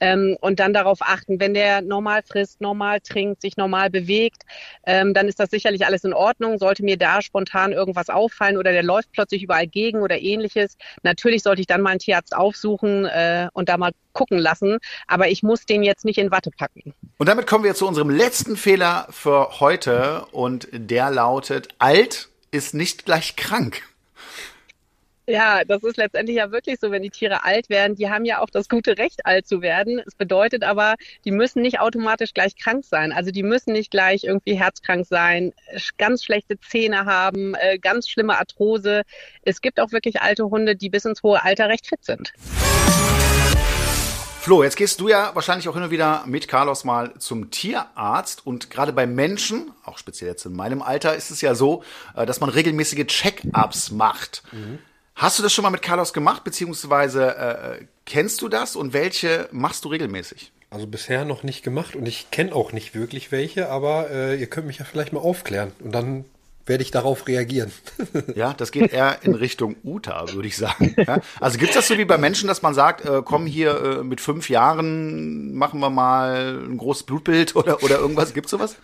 ähm, und dann darauf achten, wenn der normal frisst, normal trinkt, sich normal bewegt, ähm, dann ist das sicherlich alles in Ordnung. Sollte mir da spontan irgendwas auffallen oder der läuft plötzlich überall gegen oder ähnliches, natürlich sollte ich dann mal einen Tierarzt aufsuchen äh, und da mal gucken lassen. Aber ich muss den jetzt nicht in Watte packen. Und damit kommen wir zu unserem letzten Fehler für heute und der lautet, alt ist nicht gleich krank. Ja, das ist letztendlich ja wirklich so, wenn die Tiere alt werden, die haben ja auch das gute Recht, alt zu werden. Es bedeutet aber, die müssen nicht automatisch gleich krank sein. Also die müssen nicht gleich irgendwie herzkrank sein, ganz schlechte Zähne haben, äh, ganz schlimme Arthrose. Es gibt auch wirklich alte Hunde, die bis ins hohe Alter recht fit sind. Flo, jetzt gehst du ja wahrscheinlich auch hin und wieder mit Carlos mal zum Tierarzt und gerade bei Menschen, auch speziell jetzt in meinem Alter, ist es ja so, äh, dass man regelmäßige Check-ups macht. Mhm. Hast du das schon mal mit Carlos gemacht, beziehungsweise äh, kennst du das und welche machst du regelmäßig? Also bisher noch nicht gemacht und ich kenne auch nicht wirklich welche, aber äh, ihr könnt mich ja vielleicht mal aufklären und dann werde ich darauf reagieren. Ja, das geht eher in Richtung Uta, würde ich sagen. Ja? Also gibt es das so wie bei Menschen, dass man sagt, äh, komm hier äh, mit fünf Jahren, machen wir mal ein großes Blutbild oder, oder irgendwas? Gibt es sowas?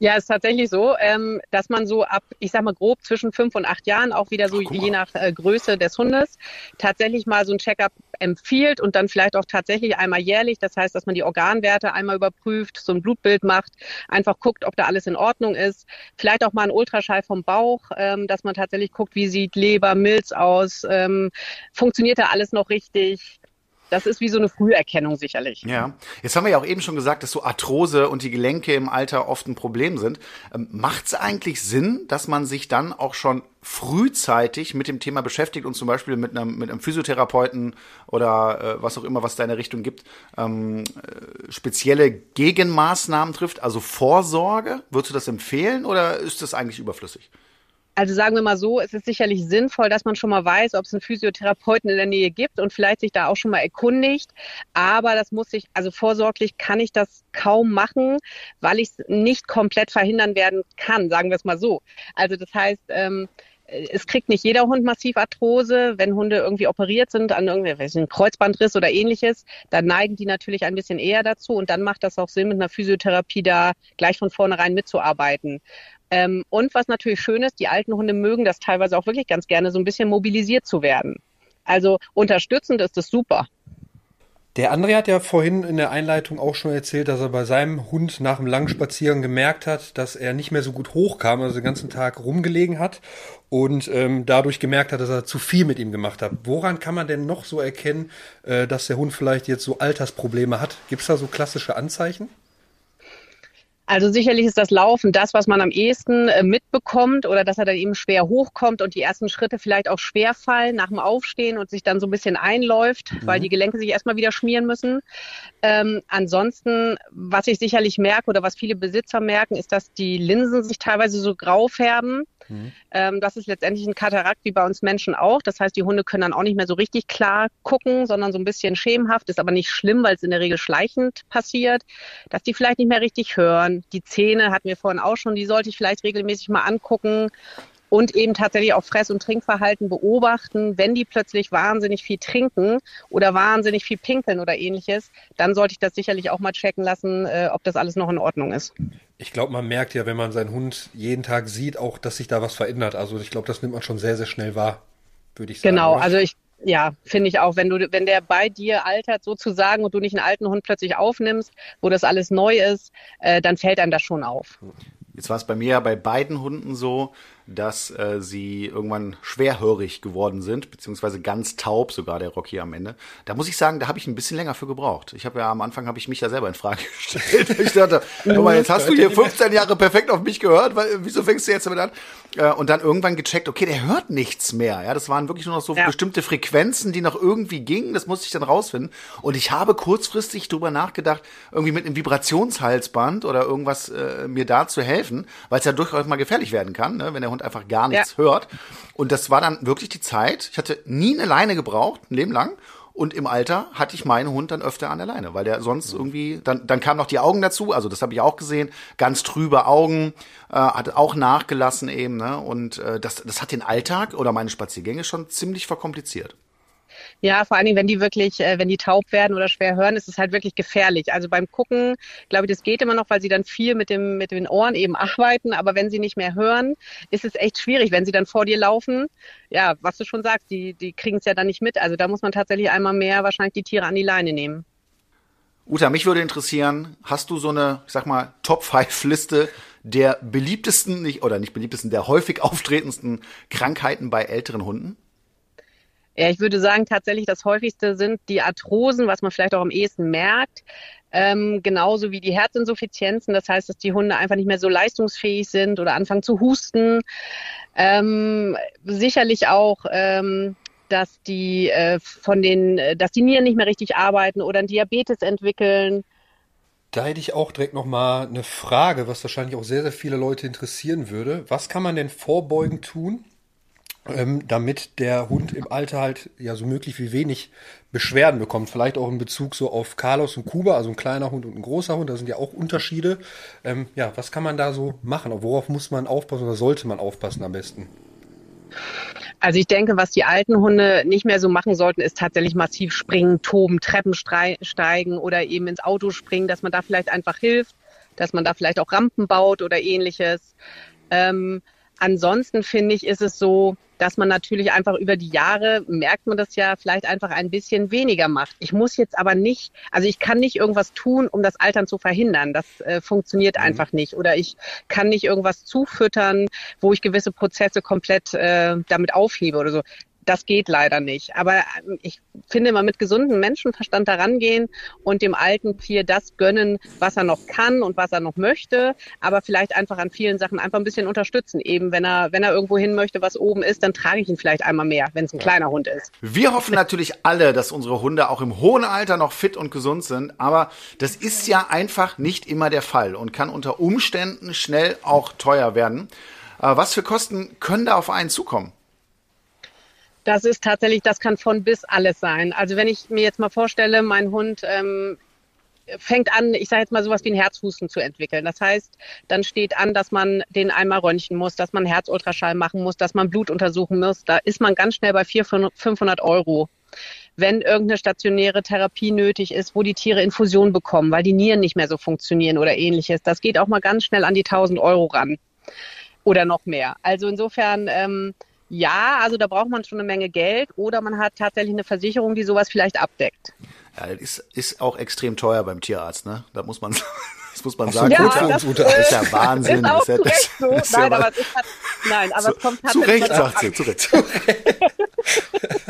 Ja, ist tatsächlich so, ähm, dass man so ab, ich sag mal grob zwischen fünf und acht Jahren, auch wieder so Ach, je nach äh, Größe des Hundes, tatsächlich mal so ein Checkup empfiehlt und dann vielleicht auch tatsächlich einmal jährlich. Das heißt, dass man die Organwerte einmal überprüft, so ein Blutbild macht, einfach guckt, ob da alles in Ordnung ist. Vielleicht auch mal ein Ultraschall vom Bauch, ähm, dass man tatsächlich guckt, wie sieht Leber, Milz aus, ähm, funktioniert da alles noch richtig das ist wie so eine Früherkennung sicherlich. Ja, jetzt haben wir ja auch eben schon gesagt, dass so Arthrose und die Gelenke im Alter oft ein Problem sind. Ähm, Macht es eigentlich Sinn, dass man sich dann auch schon frühzeitig mit dem Thema beschäftigt und zum Beispiel mit einem, mit einem Physiotherapeuten oder äh, was auch immer, was da in der Richtung gibt, ähm, äh, spezielle Gegenmaßnahmen trifft, also Vorsorge? Würdest du das empfehlen oder ist das eigentlich überflüssig? Also sagen wir mal so, es ist sicherlich sinnvoll, dass man schon mal weiß, ob es einen Physiotherapeuten in der Nähe gibt und vielleicht sich da auch schon mal erkundigt. Aber das muss ich, also vorsorglich kann ich das kaum machen, weil ich es nicht komplett verhindern werden kann, sagen wir es mal so. Also das heißt, ähm, es kriegt nicht jeder Hund Massivarthrose. Wenn Hunde irgendwie operiert sind an irgendwelchen Kreuzbandriss oder ähnliches, dann neigen die natürlich ein bisschen eher dazu und dann macht das auch Sinn, mit einer Physiotherapie da gleich von vornherein mitzuarbeiten. Ähm, und was natürlich schön ist, die alten Hunde mögen das teilweise auch wirklich ganz gerne, so ein bisschen mobilisiert zu werden. Also unterstützend ist es super. Der André hat ja vorhin in der Einleitung auch schon erzählt, dass er bei seinem Hund nach einem langen Spaziergang gemerkt hat, dass er nicht mehr so gut hochkam, also den ganzen Tag rumgelegen hat und ähm, dadurch gemerkt hat, dass er zu viel mit ihm gemacht hat. Woran kann man denn noch so erkennen, äh, dass der Hund vielleicht jetzt so Altersprobleme hat? Gibt es da so klassische Anzeichen? Also sicherlich ist das Laufen das, was man am ehesten äh, mitbekommt oder dass er dann eben schwer hochkommt und die ersten Schritte vielleicht auch schwer fallen nach dem Aufstehen und sich dann so ein bisschen einläuft, mhm. weil die Gelenke sich erstmal wieder schmieren müssen. Ähm, ansonsten, was ich sicherlich merke oder was viele Besitzer merken, ist, dass die Linsen sich teilweise so grau färben. Mhm. Ähm, das ist letztendlich ein Katarakt wie bei uns Menschen auch. Das heißt, die Hunde können dann auch nicht mehr so richtig klar gucken, sondern so ein bisschen schemenhaft. Ist aber nicht schlimm, weil es in der Regel schleichend passiert, dass die vielleicht nicht mehr richtig hören. Die Zähne hatten wir vorhin auch schon, die sollte ich vielleicht regelmäßig mal angucken und eben tatsächlich auch Fress- und Trinkverhalten beobachten. Wenn die plötzlich wahnsinnig viel trinken oder wahnsinnig viel pinkeln oder ähnliches, dann sollte ich das sicherlich auch mal checken lassen, äh, ob das alles noch in Ordnung ist. Ich glaube, man merkt ja, wenn man seinen Hund jeden Tag sieht, auch, dass sich da was verändert. Also ich glaube, das nimmt man schon sehr, sehr schnell wahr, würde ich sagen. Genau, oder? also ich ja, finde ich auch, wenn du, wenn der bei dir altert sozusagen und du nicht einen alten Hund plötzlich aufnimmst, wo das alles neu ist, äh, dann fällt einem das schon auf. Jetzt war es bei mir ja bei beiden Hunden so, dass äh, sie irgendwann schwerhörig geworden sind, beziehungsweise ganz taub sogar der Rocky am Ende. Da muss ich sagen, da habe ich ein bisschen länger für gebraucht. Ich habe ja am Anfang habe ich mich ja selber in Frage gestellt. ich dachte, guck mal, jetzt hast du hier 15 Jahre perfekt auf mich gehört, weil, wieso fängst du jetzt damit an? Äh, und dann irgendwann gecheckt, okay, der hört nichts mehr. Ja, das waren wirklich nur noch so ja. bestimmte Frequenzen, die noch irgendwie gingen. Das musste ich dann rausfinden. Und ich habe kurzfristig drüber nachgedacht, irgendwie mit einem Vibrationshalsband oder irgendwas äh, mir da zu helfen, weil es ja durchaus mal gefährlich werden kann, ne, wenn der Hund einfach gar nichts ja. hört. Und das war dann wirklich die Zeit. Ich hatte nie eine Leine gebraucht, ein Leben lang. Und im Alter hatte ich meinen Hund dann öfter an der Leine, weil der sonst irgendwie, dann, dann kamen noch die Augen dazu, also das habe ich auch gesehen, ganz trübe Augen, äh, hat auch nachgelassen eben, ne? Und äh, das, das hat den Alltag oder meine Spaziergänge schon ziemlich verkompliziert. Ja, vor allen Dingen, wenn die wirklich, äh, wenn die taub werden oder schwer hören, ist es halt wirklich gefährlich. Also beim Gucken, glaube ich, das geht immer noch, weil sie dann viel mit dem, mit den Ohren eben arbeiten. Aber wenn sie nicht mehr hören, ist es echt schwierig, wenn sie dann vor dir laufen. Ja, was du schon sagst, die, die kriegen es ja dann nicht mit. Also da muss man tatsächlich einmal mehr wahrscheinlich die Tiere an die Leine nehmen. Uta, mich würde interessieren, hast du so eine, ich sag mal, Top-5-Liste der beliebtesten, nicht, oder nicht beliebtesten, der häufig auftretendsten Krankheiten bei älteren Hunden? Ja, ich würde sagen, tatsächlich das häufigste sind die Arthrosen, was man vielleicht auch am ehesten merkt. Ähm, genauso wie die Herzinsuffizienzen. Das heißt, dass die Hunde einfach nicht mehr so leistungsfähig sind oder anfangen zu husten. Ähm, sicherlich auch, ähm, dass die äh, von den, äh, dass die Nieren nicht mehr richtig arbeiten oder einen Diabetes entwickeln. Da hätte ich auch direkt nochmal eine Frage, was wahrscheinlich auch sehr, sehr viele Leute interessieren würde. Was kann man denn vorbeugend tun, ähm, damit der Hund im Alter halt ja so möglich wie wenig Beschwerden bekommt. Vielleicht auch in Bezug so auf Carlos und Kuba, also ein kleiner Hund und ein großer Hund, da sind ja auch Unterschiede. Ähm, ja, was kann man da so machen? Worauf muss man aufpassen oder sollte man aufpassen am besten? Also ich denke, was die alten Hunde nicht mehr so machen sollten, ist tatsächlich massiv springen, toben, Treppen steigen oder eben ins Auto springen, dass man da vielleicht einfach hilft, dass man da vielleicht auch Rampen baut oder ähnliches. Ähm, ansonsten finde ich, ist es so, dass man natürlich einfach über die Jahre, merkt man das ja, vielleicht einfach ein bisschen weniger macht. Ich muss jetzt aber nicht, also ich kann nicht irgendwas tun, um das Altern zu verhindern. Das äh, funktioniert mhm. einfach nicht. Oder ich kann nicht irgendwas zufüttern, wo ich gewisse Prozesse komplett äh, damit aufhebe oder so das geht leider nicht. Aber ähm, ich finde, man mit gesundem Menschenverstand daran gehen und dem alten Tier das gönnen, was er noch kann und was er noch möchte, aber vielleicht einfach an vielen Sachen einfach ein bisschen unterstützen. Eben wenn er, wenn er irgendwo hin möchte, was oben ist, dann trage ich ihn vielleicht einmal mehr, wenn es ein kleiner Hund ist. Wir hoffen natürlich alle, dass unsere Hunde auch im hohen Alter noch fit und gesund sind, aber das ist ja einfach nicht immer der Fall und kann unter Umständen schnell auch teuer werden. Äh, was für Kosten können da auf einen zukommen? Das ist tatsächlich, das kann von bis alles sein. Also wenn ich mir jetzt mal vorstelle, mein Hund ähm, fängt an, ich sage jetzt mal sowas wie ein Herzhusten zu entwickeln. Das heißt, dann steht an, dass man den einmal röntgen muss, dass man Herzultraschall machen muss, dass man Blut untersuchen muss. Da ist man ganz schnell bei 400, 500 Euro. Wenn irgendeine stationäre Therapie nötig ist, wo die Tiere Infusion bekommen, weil die Nieren nicht mehr so funktionieren oder ähnliches, das geht auch mal ganz schnell an die 1000 Euro ran oder noch mehr. Also insofern ähm, ja, also da braucht man schon eine Menge Geld oder man hat tatsächlich eine Versicherung, die sowas vielleicht abdeckt. Ja, das ist, ist auch extrem teuer beim Tierarzt, ne? Da muss man, das muss man sagen. Ja, das, das ist ja Wahnsinn. Ist auch ist ja, das, so. Ist nein, ja aber es ist, halt, nein, aber zu, es kommt Zu Recht, sagt sie, zu Recht.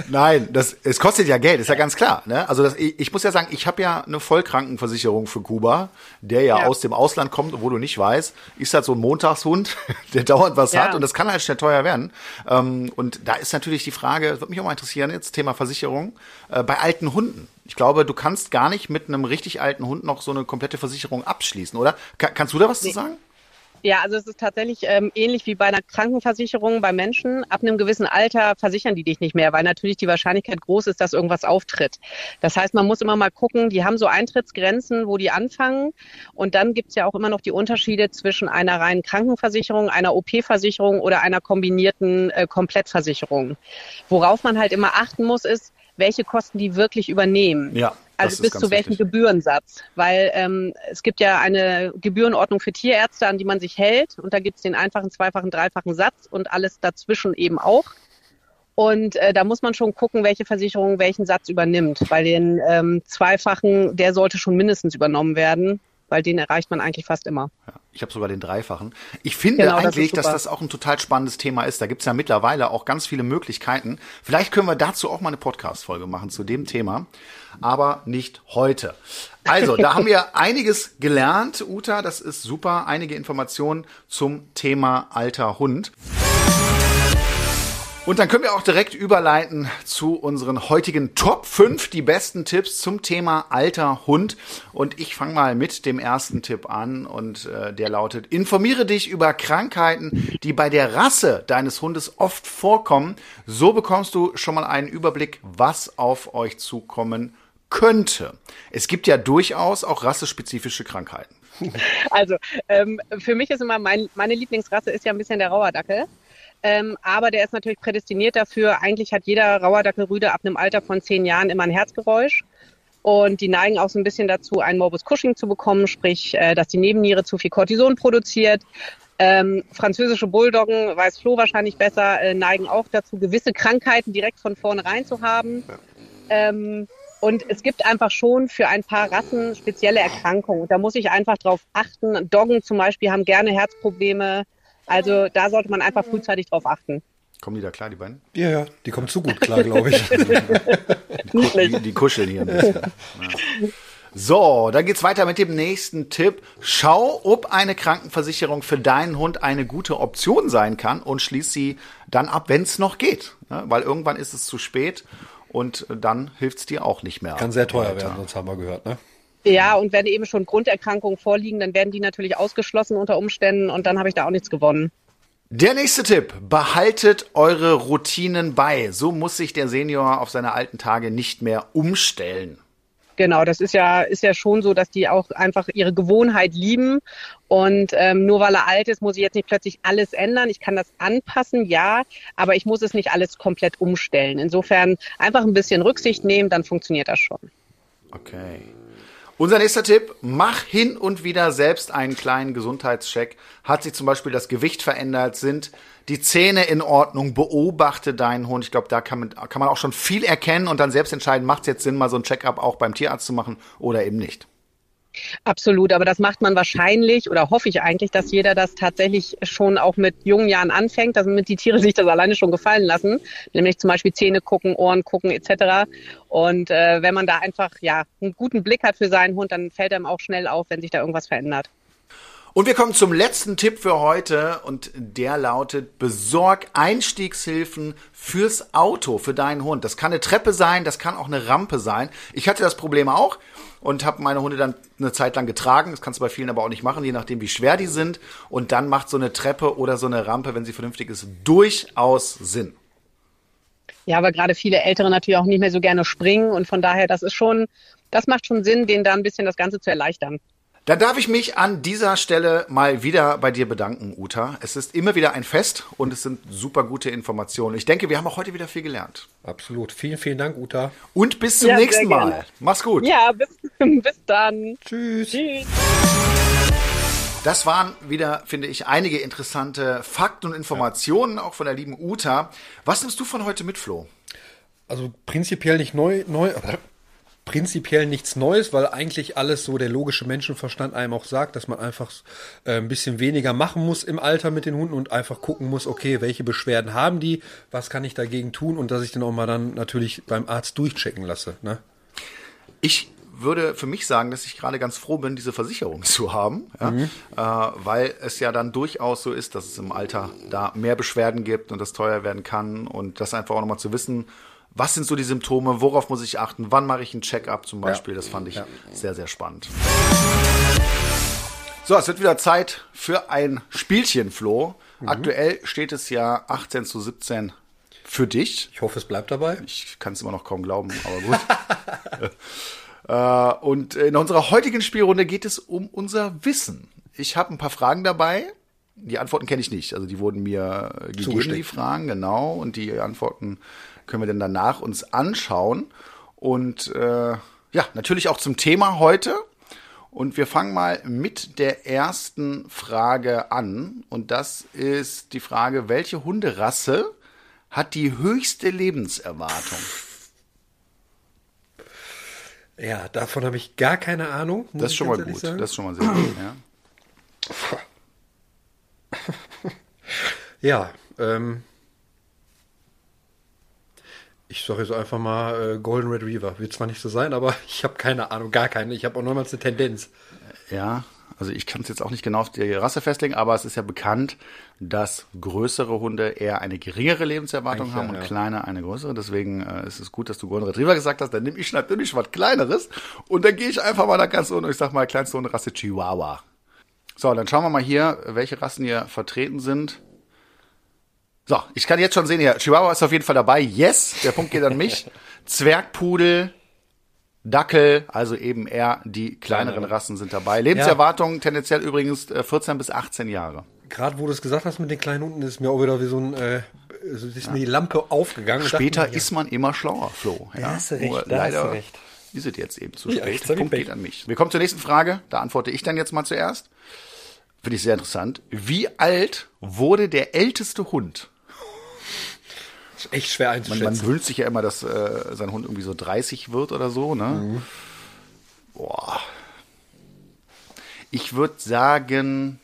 Nein, das, es kostet ja Geld, ist ja ganz klar. Ne? Also das, ich, ich muss ja sagen, ich habe ja eine Vollkrankenversicherung für Kuba, der ja, ja, aus dem Ausland kommt, wo du nicht weißt, ist halt so ein Montagshund, der dauernd was ja. hat und das kann halt schnell teuer werden. Ähm, und da ist natürlich die Frage, das würde mich auch mal interessieren, jetzt Thema Versicherung, äh, bei alten Hunden. Ich glaube, du kannst gar nicht mit einem richtig alten Hund noch so eine komplette Versicherung abschließen, oder? Kann, kannst du da was nee. zu sagen? Ja, also es ist tatsächlich ähm, ähnlich wie bei einer Krankenversicherung bei Menschen. Ab einem gewissen Alter versichern die dich nicht mehr, weil natürlich die Wahrscheinlichkeit groß ist, dass irgendwas auftritt. Das heißt, man muss immer mal gucken, die haben so Eintrittsgrenzen, wo die anfangen. Und dann gibt's ja auch immer noch die Unterschiede zwischen einer reinen Krankenversicherung, einer OP-Versicherung oder einer kombinierten äh, Komplettversicherung. Worauf man halt immer achten muss, ist, welche Kosten die wirklich übernehmen. Ja. Also bis zu welchem wichtig. Gebührensatz. Weil ähm, es gibt ja eine Gebührenordnung für Tierärzte, an die man sich hält. Und da gibt es den einfachen, zweifachen, dreifachen Satz und alles dazwischen eben auch. Und äh, da muss man schon gucken, welche Versicherung welchen Satz übernimmt. Weil den ähm, zweifachen, der sollte schon mindestens übernommen werden weil den erreicht man eigentlich fast immer. Ja, ich habe sogar den dreifachen. Ich finde genau, eigentlich, das dass das auch ein total spannendes Thema ist. Da gibt's ja mittlerweile auch ganz viele Möglichkeiten. Vielleicht können wir dazu auch mal eine Podcast-Folge machen zu dem Thema, aber nicht heute. Also, da haben wir einiges gelernt, Uta, das ist super. Einige Informationen zum Thema alter Hund. Und dann können wir auch direkt überleiten zu unseren heutigen Top 5, die besten Tipps zum Thema alter Hund. Und ich fange mal mit dem ersten Tipp an und äh, der lautet, informiere dich über Krankheiten, die bei der Rasse deines Hundes oft vorkommen. So bekommst du schon mal einen Überblick, was auf euch zukommen könnte. Es gibt ja durchaus auch rassespezifische Krankheiten. Also ähm, für mich ist immer mein, meine Lieblingsrasse ist ja ein bisschen der Rauerdackel. Ähm, aber der ist natürlich prädestiniert dafür. Eigentlich hat jeder Rauerdackelrüde ab einem Alter von zehn Jahren immer ein Herzgeräusch. Und die neigen auch so ein bisschen dazu, einen Morbus Cushing zu bekommen, sprich, äh, dass die Nebenniere zu viel Cortison produziert. Ähm, französische Bulldoggen, weiß Flo wahrscheinlich besser, äh, neigen auch dazu, gewisse Krankheiten direkt von vornherein zu haben. Ähm, und es gibt einfach schon für ein paar Rassen spezielle Erkrankungen. Und da muss ich einfach drauf achten. Doggen zum Beispiel haben gerne Herzprobleme. Also da sollte man einfach frühzeitig drauf achten. Kommen die da klar, die beiden? Ja, ja, die kommen zu gut klar, glaube ich. die, die, die, kuscheln hier ein bisschen. Ja. So, dann geht's weiter mit dem nächsten Tipp. Schau, ob eine Krankenversicherung für deinen Hund eine gute Option sein kann und schließ sie dann ab, wenn es noch geht. Ja, weil irgendwann ist es zu spät und dann hilft's dir auch nicht mehr. Kann sehr teuer weiter. werden, sonst haben wir gehört, ne? Ja, und wenn eben schon Grunderkrankungen vorliegen, dann werden die natürlich ausgeschlossen unter Umständen und dann habe ich da auch nichts gewonnen. Der nächste Tipp. Behaltet eure Routinen bei. So muss sich der Senior auf seine alten Tage nicht mehr umstellen. Genau, das ist ja, ist ja schon so, dass die auch einfach ihre Gewohnheit lieben. Und ähm, nur weil er alt ist, muss ich jetzt nicht plötzlich alles ändern. Ich kann das anpassen, ja, aber ich muss es nicht alles komplett umstellen. Insofern einfach ein bisschen Rücksicht nehmen, dann funktioniert das schon. Okay. Unser nächster Tipp, mach hin und wieder selbst einen kleinen Gesundheitscheck. Hat sich zum Beispiel das Gewicht verändert? Sind die Zähne in Ordnung? Beobachte deinen Hund. Ich glaube, da kann man, kann man auch schon viel erkennen und dann selbst entscheiden, macht es jetzt Sinn, mal so ein Check-up auch beim Tierarzt zu machen oder eben nicht. Absolut, aber das macht man wahrscheinlich oder hoffe ich eigentlich, dass jeder das tatsächlich schon auch mit jungen Jahren anfängt, damit die Tiere sich das alleine schon gefallen lassen, nämlich zum Beispiel Zähne gucken, Ohren gucken etc. Und äh, wenn man da einfach ja einen guten Blick hat für seinen Hund, dann fällt einem auch schnell auf, wenn sich da irgendwas verändert. Und wir kommen zum letzten Tipp für heute und der lautet, besorg Einstiegshilfen fürs Auto, für deinen Hund. Das kann eine Treppe sein, das kann auch eine Rampe sein. Ich hatte das Problem auch und habe meine Hunde dann eine Zeit lang getragen. Das kannst du bei vielen aber auch nicht machen, je nachdem wie schwer die sind. Und dann macht so eine Treppe oder so eine Rampe, wenn sie vernünftig ist, durchaus Sinn. Ja, aber gerade viele Ältere natürlich auch nicht mehr so gerne springen und von daher, das ist schon, das macht schon Sinn, denen da ein bisschen das Ganze zu erleichtern. Dann darf ich mich an dieser Stelle mal wieder bei dir bedanken, Uta. Es ist immer wieder ein Fest und es sind super gute Informationen. Ich denke, wir haben auch heute wieder viel gelernt. Absolut. Vielen, vielen Dank, Uta. Und bis zum ja, nächsten Mal. Mach's gut. Ja, bis, bis dann. Tschüss. Tschüss. Das waren wieder, finde ich, einige interessante Fakten und Informationen, ja. auch von der lieben Uta. Was nimmst du von heute mit, Flo? Also prinzipiell nicht neu, neu, prinzipiell nichts Neues, weil eigentlich alles so der logische Menschenverstand einem auch sagt, dass man einfach äh, ein bisschen weniger machen muss im Alter mit den Hunden und einfach gucken muss, okay, welche Beschwerden haben die, was kann ich dagegen tun und dass ich dann auch mal dann natürlich beim Arzt durchchecken lasse. Ne? Ich würde für mich sagen, dass ich gerade ganz froh bin, diese Versicherung zu haben, ja? mhm. äh, weil es ja dann durchaus so ist, dass es im Alter da mehr Beschwerden gibt und das teuer werden kann und das einfach auch nochmal zu wissen, was sind so die Symptome, worauf muss ich achten, wann mache ich einen Check-up zum Beispiel, ja. das fand ich ja. sehr, sehr spannend. So, es wird wieder Zeit für ein Spielchen, Flo. Mhm. Aktuell steht es ja 18 zu 17 für dich. Ich hoffe, es bleibt dabei. Ich kann es immer noch kaum glauben, aber gut. äh, und in unserer heutigen Spielrunde geht es um unser Wissen. Ich habe ein paar Fragen dabei. Die Antworten kenne ich nicht. Also die wurden mir gegeben, die Fragen, genau. Und die Antworten können wir denn danach uns anschauen. Und äh, ja, natürlich auch zum Thema heute. Und wir fangen mal mit der ersten Frage an. Und das ist die Frage, welche Hunderasse hat die höchste Lebenserwartung? Ja, davon habe ich gar keine Ahnung. Das ist schon mal gut. Sagen. Das ist schon mal sehr gut, ja. ja, ähm, ich sage jetzt einfach mal äh, Golden Retriever. Wird zwar nicht so sein, aber ich habe keine Ahnung, gar keine. Ich habe auch nochmals eine Tendenz. Ja, also ich kann es jetzt auch nicht genau auf die Rasse festlegen, aber es ist ja bekannt, dass größere Hunde eher eine geringere Lebenserwartung Eigentlich haben ja, und ja. kleine eine größere. Deswegen äh, ist es gut, dass du Golden Retriever gesagt hast. Dann nehme ich natürlich was Kleineres und dann gehe ich einfach mal da ganz unten und ich sag mal kleinste Hunderasse Chihuahua. So, dann schauen wir mal hier, welche Rassen hier vertreten sind. So, ich kann jetzt schon sehen hier, Chihuahua ist auf jeden Fall dabei. Yes, der Punkt geht an mich. Zwergpudel, Dackel, also eben eher die kleineren Rassen sind dabei. Lebenserwartung ja. tendenziell übrigens 14 äh, bis 18 Jahre. Gerade wo du es gesagt hast mit den kleinen Hunden, ist mir auch wieder wie so ein, äh, ist ja. mir die Lampe aufgegangen. Später ja. ist man immer schlauer, Flo. Ja, hast du recht, da leider hast du recht. ist es jetzt eben zu spät. Ja, Punkt geht an mich. Wir kommen zur nächsten Frage. Da antworte ich dann jetzt mal zuerst. Finde ich sehr interessant. Wie alt wurde der älteste Hund? Echt schwer einzuschätzen. Man, man wünscht sich ja immer, dass äh, sein Hund irgendwie so 30 wird oder so, ne? Mhm. Boah. Ich würde sagen,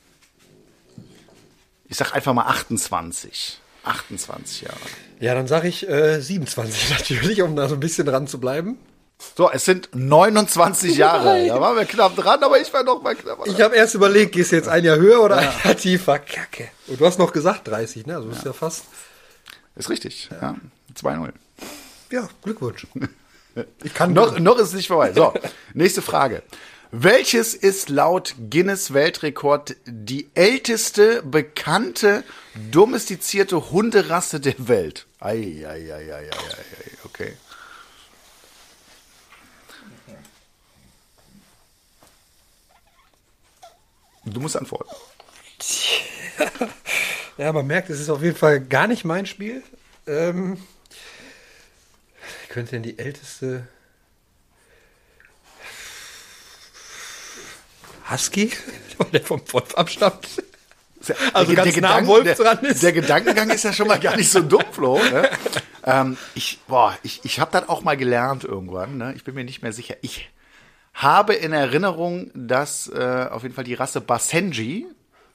ich sag einfach mal 28. 28 Jahre. Ja, dann sage ich äh, 27 natürlich, um da so ein bisschen dran zu bleiben. So, es sind 29 Jahre. Nein. Da waren wir knapp dran, aber ich war noch mal knapp dran. Ich habe erst überlegt, gehst du jetzt ein Jahr höher oder ein Jahr tiefer? Kacke. Und du hast noch gesagt 30, ne? Also ist ja fast. Ist richtig, ja. 2-0. Ja, Glückwunsch. Ich kann Noch, noch ist es nicht vorbei. So, nächste Frage. Welches ist laut Guinness Weltrekord die älteste bekannte domestizierte Hunderasse der Welt? Ei, ei, ei, ei, ei, ei. okay. Du musst antworten. Ja, man merkt, es ist auf jeden Fall gar nicht mein Spiel. Ähm, könnte denn die älteste Husky? Der vom Wolf abstammt. Also der, ganz der, nah Gedanken- Wolf der, dran ist. der Gedankengang ist ja schon mal gar nicht so dumm, Flo. Ne? ähm, ich boah, ich, ich habe das auch mal gelernt irgendwann. Ne? Ich bin mir nicht mehr sicher. Ich habe in Erinnerung, dass äh, auf jeden Fall die Rasse Basenji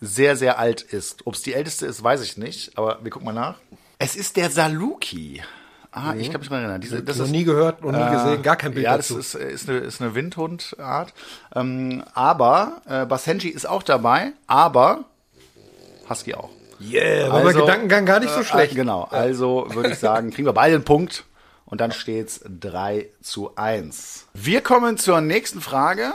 sehr, sehr alt ist. Ob es die älteste ist, weiß ich nicht. Aber wir gucken mal nach. Es ist der Saluki. Ah, ich kann mich dran erinnern. Diese, das noch ist nie gehört, noch nie gesehen, gar kein Bild ja, dazu. das ist, ist, eine, ist eine Windhundart. Ähm, aber äh, Basenji ist auch dabei, aber Husky auch. Yeah, war mein Gedankengang gar nicht so äh, schlecht. Äh, genau, also würde ich sagen, kriegen wir beide einen Punkt und dann steht's 3 zu 1. Wir kommen zur nächsten Frage.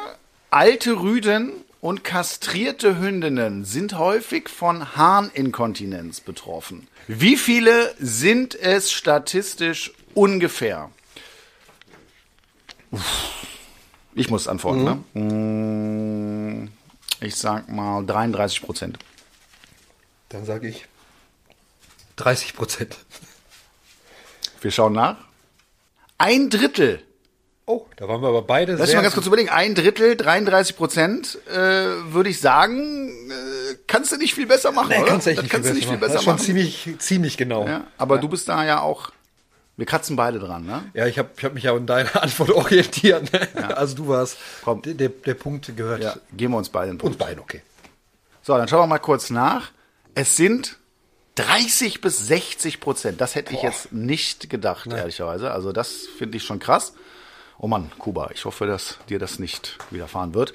Alte Rüden und kastrierte Hündinnen sind häufig von Harninkontinenz betroffen. Wie viele sind es statistisch ungefähr? Uff. Ich muss antworten, ne? Mm, Ich sag mal 33 Prozent. Dann sage ich 30 Prozent. Wir schauen nach. Ein Drittel. Oh, da waren wir aber beide Lass mich mal ganz kurz überlegen. Ein Drittel, 33 Prozent, äh, würde ich sagen, äh, kannst du nicht viel besser machen, Nee, oder? kannst du nicht kannst du nicht viel machen. besser Das ist schon machen. ziemlich, ziemlich genau. Ja, aber du bist da ja auch, wir kratzen beide dran, ne? Ja, ich habe ich hab mich ja an deiner Antwort orientiert. Ne? Also du warst, Komm. der, der, Punkt gehört Ja, geben wir uns beide einen Punkt. uns beiden, okay. So, dann schauen wir mal kurz nach. Es sind 30 bis 60 Prozent. Das hätte ich jetzt nicht gedacht, ehrlicherweise. Also das finde ich schon krass. Oh Mann, Kuba, ich hoffe, dass dir das nicht widerfahren wird.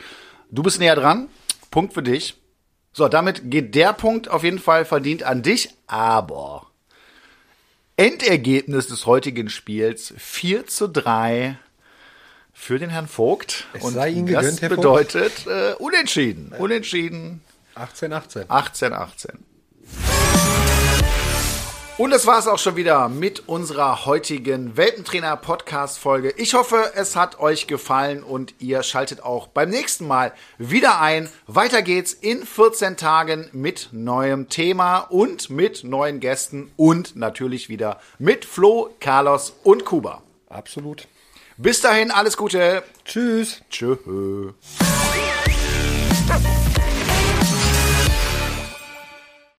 Du bist näher dran. Punkt für dich. So, damit geht der Punkt auf jeden Fall verdient an dich. Aber Endergebnis des heutigen Spiels 4 zu 3 für den Herrn Vogt. Es sei Ihnen gegönnt, das Herr bedeutet äh, unentschieden. Unentschieden 18, 18. 18, 18. Und das war es auch schon wieder mit unserer heutigen Welpentrainer-Podcast-Folge. Ich hoffe, es hat euch gefallen und ihr schaltet auch beim nächsten Mal wieder ein. Weiter geht's in 14 Tagen mit neuem Thema und mit neuen Gästen und natürlich wieder mit Flo, Carlos und Kuba. Absolut. Bis dahin, alles Gute. Tschüss. Tschö.